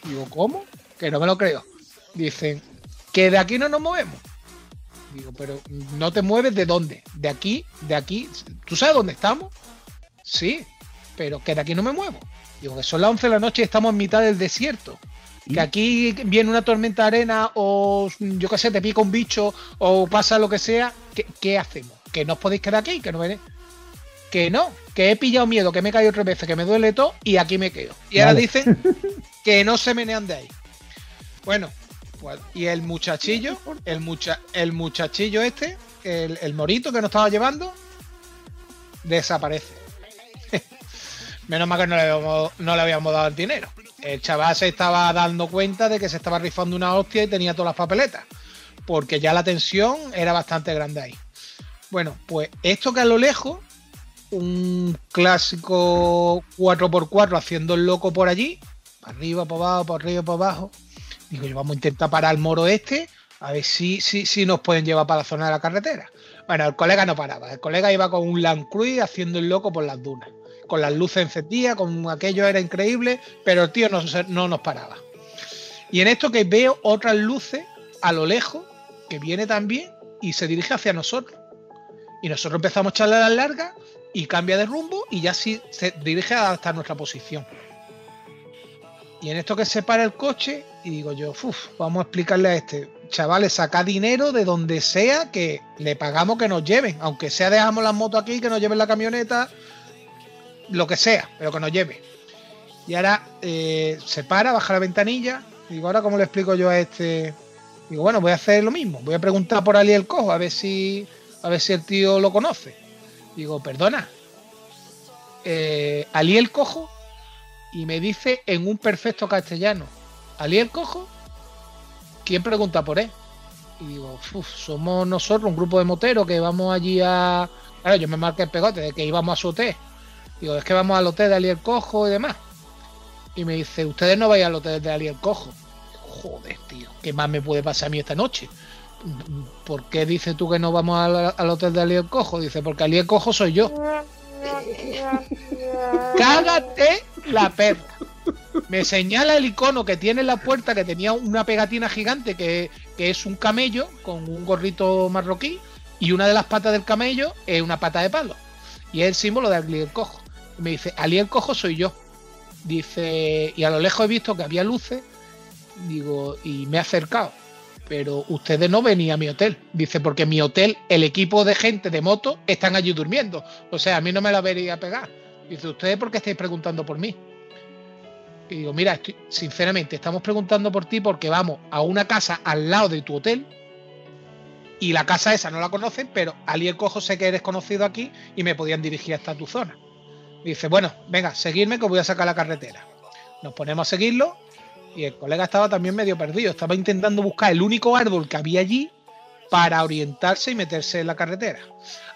Digo, ¿cómo? Que no me lo creo. Dicen, que de aquí no nos movemos. Digo, pero no te mueves de dónde? De aquí, de aquí. ¿Tú sabes dónde estamos? Sí, pero que de aquí no me muevo. Digo, que son las 11 de la noche y estamos en mitad del desierto. Que aquí viene una tormenta de arena o yo qué sé, te pica un bicho o pasa lo que sea. ¿Qué, qué hacemos? ¿Que no os podéis quedar aquí? ¿Que no viene? Que no, que he pillado miedo, que me he caído tres veces, que me duele todo y aquí me quedo. Y ahora dicen que no se menean de ahí. Bueno, pues, y el muchachillo, el, mucha, el muchachillo este, el, el morito que nos estaba llevando, desaparece. Menos mal que no le, habíamos, no le habíamos dado el dinero. El chaval se estaba dando cuenta de que se estaba rifando una hostia y tenía todas las papeletas. Porque ya la tensión era bastante grande ahí. Bueno, pues esto que a lo lejos, un clásico 4x4 haciendo el loco por allí, para arriba, para abajo, para arriba, para abajo. Digo, yo vamos a intentar parar al moro este, a ver si, si, si nos pueden llevar para la zona de la carretera. Bueno, el colega no paraba, el colega iba con un Land Cruiser haciendo el loco por las dunas, con las luces encendidas, con aquello era increíble, pero el tío no, no nos paraba. Y en esto que veo otras luces a lo lejos, que viene también y se dirige hacia nosotros. Y nosotros empezamos a echarle las largas y cambia de rumbo y ya sí se dirige hasta nuestra posición. Y en esto que se para el coche, y digo yo, "Uf, vamos a explicarle a este, chavales, saca dinero de donde sea que le pagamos que nos lleven, aunque sea dejamos las motos aquí, que nos lleven la camioneta, lo que sea, pero que nos lleve. Y ahora eh, se para, baja la ventanilla, y digo, ahora cómo le explico yo a este. Digo, bueno, voy a hacer lo mismo, voy a preguntar por Ali el Cojo, a ver si, a ver si el tío lo conoce. Digo, perdona, eh, Ali el Cojo, y me dice en un perfecto castellano, ¿Ali el Cojo? ¿Quién pregunta por él? Y digo, "Uf, somos nosotros, un grupo de moteros que vamos allí a... Claro, yo me marqué el pegote de que íbamos a su hotel. Digo, es que vamos al hotel de Ali el Cojo y demás. Y me dice, ustedes no vayan al hotel de Ali el Cojo. Joder, tío, ¿qué más me puede pasar a mí esta noche? ¿Por qué dices tú que no vamos al, hotel de Ali el Cojo? Dice, porque Ali el Cojo soy yo. Cágate la perra. Me señala el icono que tiene en la puerta, que tenía una pegatina gigante, que, que es un camello con un gorrito marroquí, y una de las patas del camello es una pata de palo. Y es el símbolo de Ali el Cojo. Me dice, Ali el Cojo soy yo. Dice, y a lo lejos he visto que había luces, digo, y me he acercado. Pero ustedes no venían a mi hotel. Dice, porque mi hotel, el equipo de gente de moto están allí durmiendo. O sea, a mí no me la vería pegar. Dice, ¿ustedes por qué estáis preguntando por mí? Y digo, mira, estoy- sinceramente, estamos preguntando por ti porque vamos a una casa al lado de tu hotel y la casa esa no la conocen, pero Ali el Cojo sé que eres conocido aquí y me podían dirigir hasta tu zona. Dice, bueno, venga, seguirme que voy a sacar la carretera. Nos ponemos a seguirlo y el colega estaba también medio perdido. Estaba intentando buscar el único árbol que había allí para orientarse y meterse en la carretera.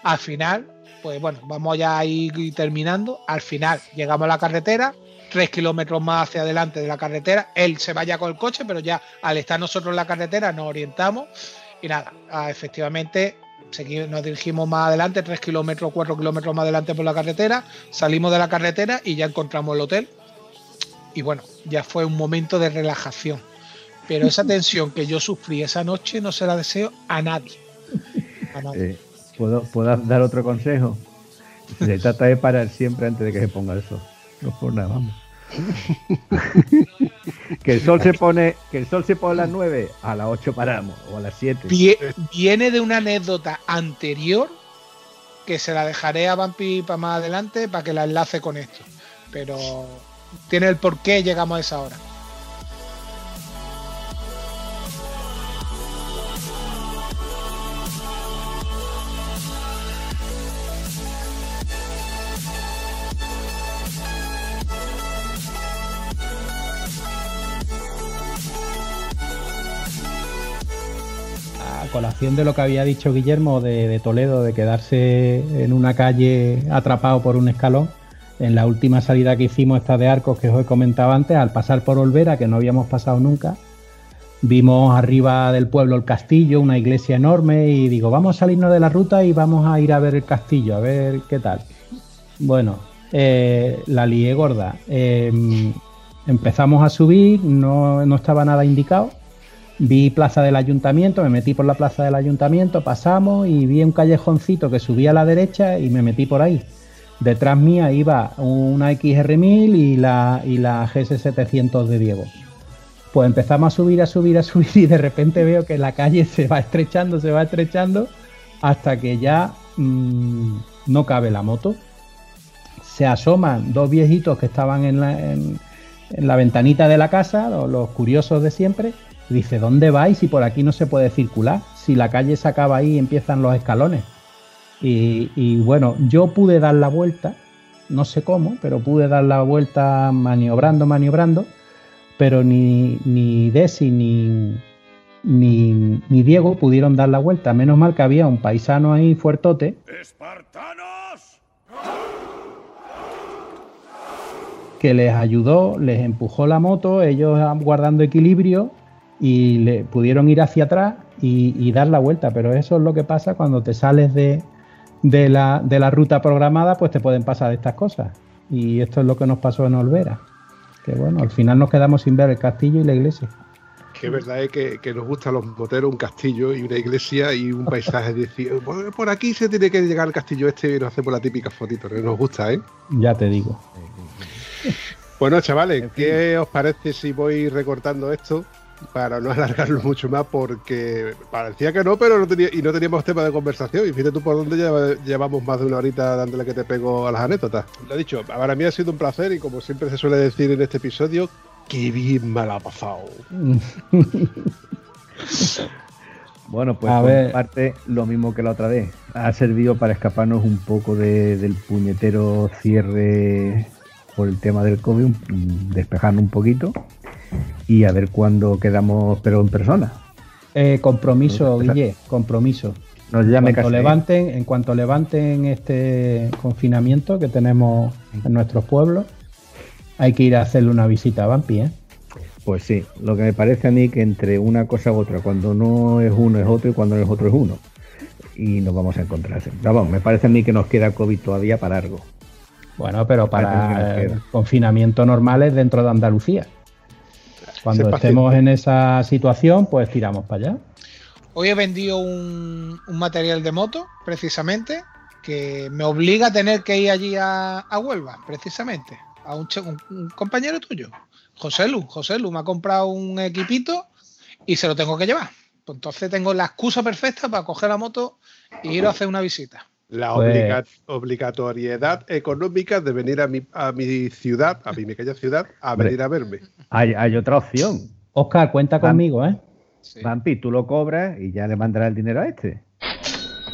Al final, pues bueno, vamos ya a ir terminando. Al final llegamos a la carretera, tres kilómetros más hacia adelante de la carretera. Él se vaya con el coche, pero ya al estar nosotros en la carretera nos orientamos. Y nada, ah, efectivamente nos dirigimos más adelante, tres kilómetros, cuatro kilómetros más adelante por la carretera. Salimos de la carretera y ya encontramos el hotel. Y bueno, ya fue un momento de relajación. Pero esa tensión que yo sufrí esa noche no se la deseo a nadie. A nadie. Eh, ¿puedo, ¿Puedo dar otro consejo? Se trata de parar siempre antes de que se ponga el sol. No por nada, vamos. que el sol se pone, que el sol se pone a las 9, a las 8 paramos, o a las 7. Vie- viene de una anécdota anterior que se la dejaré a Vampi para más adelante para que la enlace con esto. Pero tiene el por qué llegamos a esa hora. colación de lo que había dicho Guillermo de, de Toledo, de quedarse en una calle atrapado por un escalón, en la última salida que hicimos, esta de Arcos que os he comentado antes, al pasar por Olvera, que no habíamos pasado nunca, Vimos arriba del pueblo el castillo, una iglesia enorme, y digo, vamos a salirnos de la ruta y vamos a ir a ver el castillo, a ver qué tal. Bueno, eh, la lié gorda. Eh, empezamos a subir, no, no estaba nada indicado. Vi plaza del ayuntamiento, me metí por la plaza del ayuntamiento, pasamos y vi un callejoncito que subía a la derecha y me metí por ahí. Detrás mía iba una XR1000 y la, y la GS700 de Diego. Pues empezamos a subir, a subir, a subir y de repente veo que la calle se va estrechando, se va estrechando hasta que ya mmm, no cabe la moto. Se asoman dos viejitos que estaban en la, en, la ventanita de la casa, los, curiosos de siempre. Dice, ¿dónde vais si por aquí no se puede circular? Si la calle se acaba ahí empiezan los escalones. Y, y, bueno, yo pude dar la vuelta, no sé cómo, pero pude dar la vuelta maniobrando, maniobrando, pero ni, ni Desi ni, ni, ni, Diego pudieron dar la vuelta. Menos mal que había un paisano ahí fuertote. ¡Espartanos! Que les ayudó, les empujó la moto, ellos guardando equilibrio y le pudieron ir hacia atrás y, y, dar la vuelta. Pero eso es lo que pasa cuando te sales de, de, la, de, la, ruta programada, pues te pueden pasar estas cosas. Y esto es lo que nos pasó en Olvera. Que bueno, al final nos quedamos sin ver el castillo y la iglesia. Que verdad es que, que nos gustan los moteros un castillo y una iglesia y un paisaje. decir, por aquí se tiene que llegar al castillo este y nos hacemos la típica fotito. Nos gusta, ¿eh? Ya te digo. Bueno, chavales, ¿qué os parece si voy recortando esto? Para no alargarlo mucho más porque parecía que no, pero no tenía, y no teníamos tema de conversación. Y fíjate tú por dónde lleva, llevamos más de una horita dándole que te pego a las anécdotas. Lo he dicho, para mí ha sido un placer y como siempre se suele decir en este episodio, qué bien me la ha pasado. bueno, pues a por ver. parte lo mismo que la otra vez. Ha servido para escaparnos un poco de, del puñetero cierre por el tema del COVID, despejarnos un poquito y a ver cuándo quedamos, pero en persona. Eh, compromiso, Guille, compromiso. No, ya en, me cuanto levanten, en cuanto levanten este confinamiento que tenemos en nuestros pueblos, hay que ir a hacerle una visita a Vampi, ¿eh? Pues sí, lo que me parece a mí que entre una cosa u otra, cuando no es uno es otro y cuando no es otro es uno. Y nos vamos a encontrar. Vamos, me parece a mí que nos queda COVID todavía para algo. Bueno, pero para eh, confinamiento normales dentro de Andalucía. Cuando estemos en esa situación, pues tiramos para allá. Hoy he vendido un, un, material de moto, precisamente, que me obliga a tener que ir allí a, a Huelva, precisamente, a un, un, un, compañero tuyo, José Lu. José Lu me ha comprado un equipito y se lo tengo que llevar. Pues entonces tengo la excusa perfecta para coger la moto e ir a hacer una visita. La obliga obligatoriedad económica de venir a mi, a mi ciudad, a mi pequeña ciudad, a Hombre, venir a verme. Hay, hay, otra opción. Oscar, cuenta Vamp conmigo, ¿eh? Sí. Vampi, tú lo cobras y ya le mandarás el dinero a este.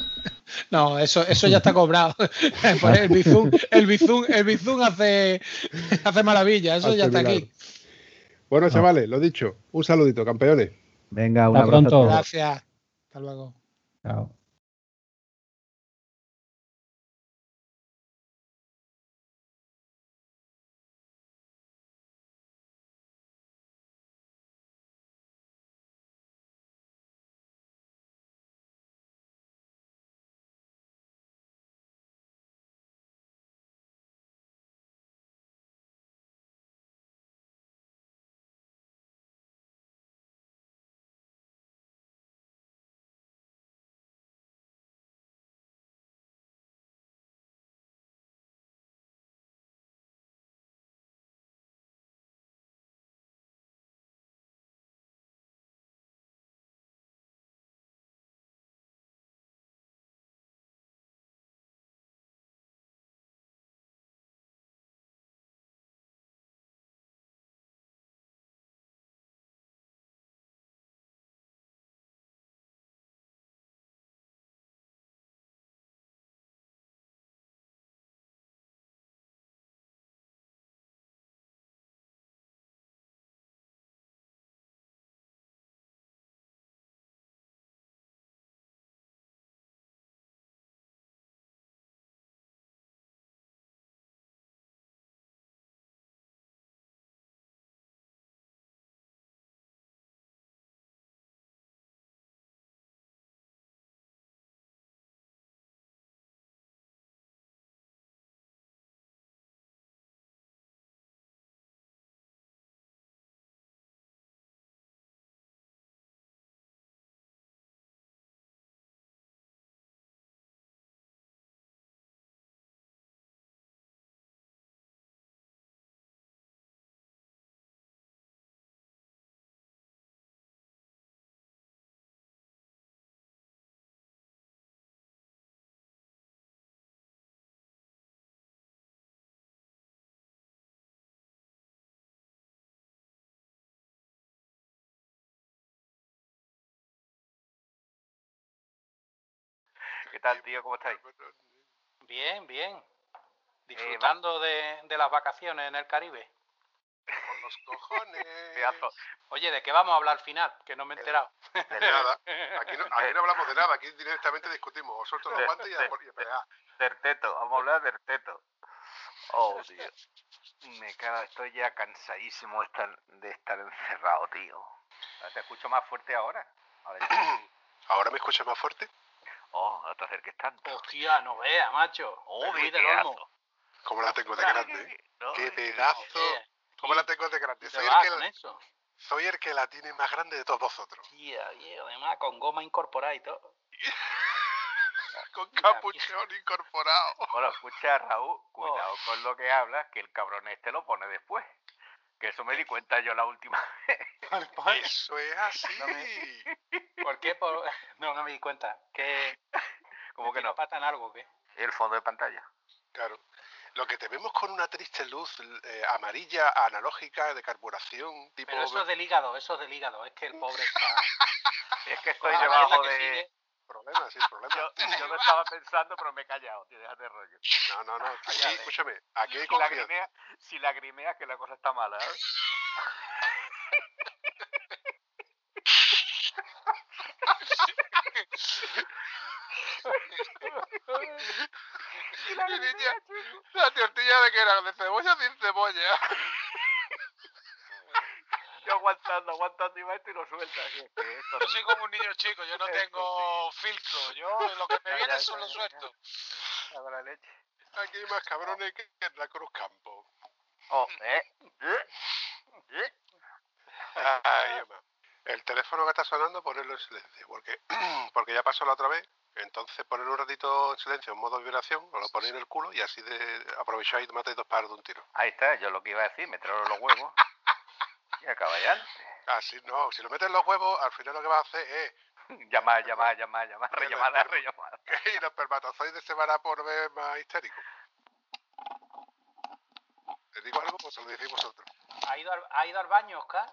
No, eso, eso ya está cobrado. el Bizum, el Bizum, el Bizum hace, hace maravilla, eso hace ya está milagro. aquí. Bueno, chavales, lo dicho, un saludito, campeones. Venga, un Hasta abrazo. pronto. Gracias. Hasta luego. Chao. ¿Qué tal, tío? ¿Cómo estáis? Bien, bien. Disfrutando de, de las vacaciones en el Caribe. Con los cojones. Oye, ¿de qué vamos a hablar al final? Que no me he enterado. De nada. Aquí no, aquí no hablamos de nada, aquí directamente discutimos. O suelto los guantes y a, pelear. Del teto, vamos a hablar del teto. Oh, tío. Me cago, estoy ya cansadísimo de estar, de estar encerrado, tío. Te escucho más fuerte ahora. A ver. ¿Ahora me escuchas más fuerte? Oh, no te acerques tanto. Hostia, no veas, macho. Oh, fui del olmo. pedazo. ¿Cómo la tengo de grande? eh? No, ¡Qué pedazo! ¿Cómo la tengo de grande? ¿Te Soy el, que la, eso? soy el que la tiene más grande de todos vosotros. Tía, y además con goma incorporada y todo. Con capuchón incorporado. Bueno, escucha, Raúl, cuidado con lo que hablas, que el cabrón este lo pone después. Que eso me di cuenta yo la última vez. Eso es así. No me- ¿Por qué? Por- No, no me di cuenta. ¿Qué? ¿Cómo que no? patan algo o qué? El fondo de pantalla. Claro. Lo que te vemos con una triste luz eh, amarilla, analógica, de carburación, tipo... Pero eso es del hígado, eso es del hígado. Es que el pobre está... Es que estoy debajo de... sigue. Problema, sin problema. Yo, yo lo estaba pensando, pero me he callado, tío, déjate de rollo. No, no, no. Aquí, escúchame, aquí hay Si confianza. lagrimea, si lagrimeas que la cosa está mala, ¿eh? Niña, la tortilla de que era de cebolla sin cebolla. Aguantando, aguantando y va esto y lo suelta. así es que esto Yo soy como un niño chico, yo no Eso tengo filtro. Yo lo que me viene ya, ya, suelto. habrá leche. Aquí hay más cabrones que en la Cruz Campo. Oh, ¿eh? ¿Eh? ¿Eh? Ay. El teléfono que está sonando, ponerlo en silencio, porque, porque ya pasó la otra vez. Entonces, poner un ratito en silencio en modo vibración, os lo ponéis en el culo y así de, aprovecháis y matáis dos pájaros de un tiro. Ahí está, yo lo que iba a decir, meterlo en los huevos. Y acaba ya. Así no, si lo metes en los huevos, al final lo que va a hacer es Llamar, llamar, llamar, llamar, rellamada, rellamada. que los espermatozoides se van a poner más histéricos. ¿Les digo algo? Pues se lo decís vosotros. ¿Ha ido al, ha ido al baño, Oscar?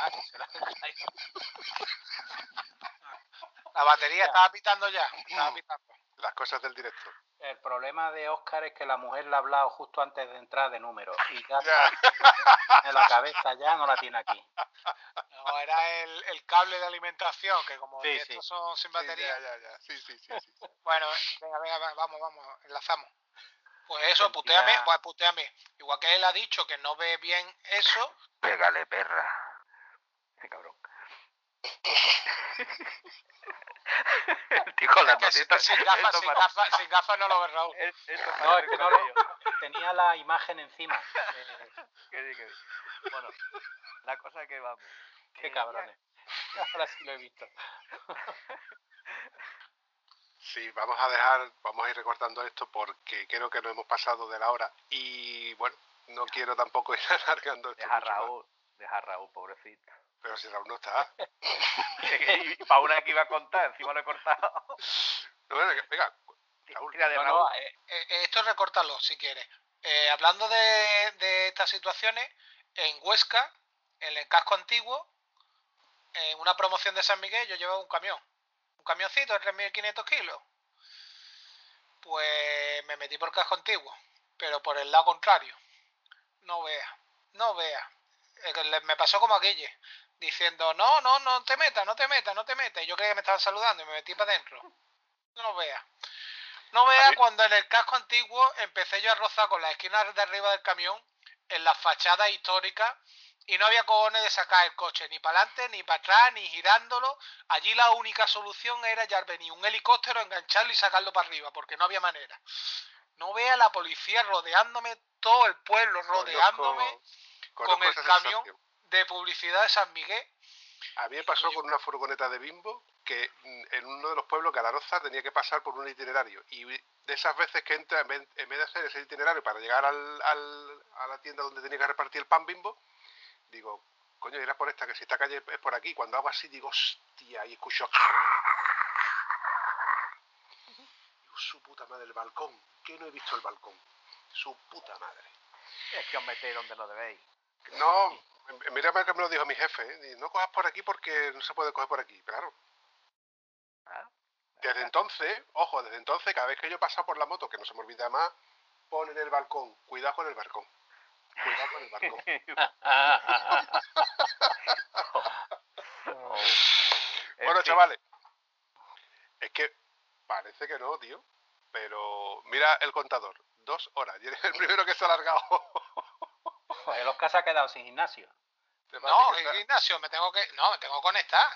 Ah, que se la ha caído. La batería Ya. estaba pitando ya. Estaba pitando. Las cosas del directo. El problema de Oscar es que la mujer le ha hablado justo antes de entrar de número. Y ya está en la cabeza, ya no la tiene aquí. No, era el, el cable de alimentación, que como Sí, estos sí. son sin Sí, batería. ya, ya, ya. Sí, sí, sí, sí. Bueno, venga, venga, va- vamos, vamos, enlazamos. Pues eso, Cantidad- puteame, pues puteame. Igual que él ha dicho que no ve bien eso, Pégale, perra. Qué cabrón. Con las notitas. sin gafas, sin gafas, sin gafas no lo ve Raúl. es- No, es que no lo... Tenía la imagen encima. Eh, Que di, que di. Bueno, la cosa que vamos. qué cabrones. Ahora sí lo he visto. Sí, vamos a dejar, vamos a ir recortando esto porque creo que nos hemos pasado de la hora y bueno, no quiero tampoco ir alargando esto. Deja a mucho más. Raúl, deja a Raúl, pobrecito. Pero si Raúl no está. y para una que iba a contar, encima lo he cortado. No, venga, venga, Raúl. Tira de No, Raúl. no, eh, eh, esto recórtalo si quieres. Eh, hablando de, de estas situaciones, en Huesca, en el casco antiguo, en una promoción de San Miguel, yo llevaba un camión. Un camioncito de 3.500 kilos. Pues me metí por el casco antiguo, pero por el lado contrario. No vea, no vea. Eh, Me pasó como a Guille, diciendo, no, no, no te metas, no te metas, no te metas. Y yo creía que me estaban saludando y me metí para adentro. No vea. No vea cuando en el casco antiguo empecé yo a rozar con la esquina de arriba del camión en las fachadas históricas y no había cojones de sacar el coche ni para adelante, ni para atrás, ni girándolo. Allí la única solución era ya venir un helicóptero, engancharlo y sacarlo para arriba, porque no había manera. No vea la policía rodeándome, todo el pueblo rodeándome Conozco- con conozco el camión sensación. De publicidad de San Miguel. A mí me pasó con una furgoneta de bimbo que mm, en uno de los pueblos, Galaroza, tenía que pasar por un itinerario. Y de esas veces que entra, en vez, en vez de hacer ese itinerario para llegar al, al- a la tienda donde tenía que repartir el pan bimbo, digo, coño, era por esta, que si esta calle es por aquí. Cuando hago así, digo, hostia, y escucho... Digo, Su puta madre, el balcón. Que no he visto el balcón. Su puta madre. Es que os metéis donde lo debéis. No, mira que me lo dijo mi jefe, ¿eh? No cojas por aquí porque no se puede coger por aquí, claro. ¿Ah? Desde entonces, ojo, desde entonces, cada vez que yo he pasado por la moto, que no se me olvida más, pon en el balcón, cuidado con el balcón. Cuidado con el balcón. bueno, chavales, es que parece que no, tío, pero mira el contador, dos horas, y eres el primero que se ha alargado. Joder, los que se ha quedado sin gimnasio. No, en gimnasio me tengo que. No, me tengo que conectar.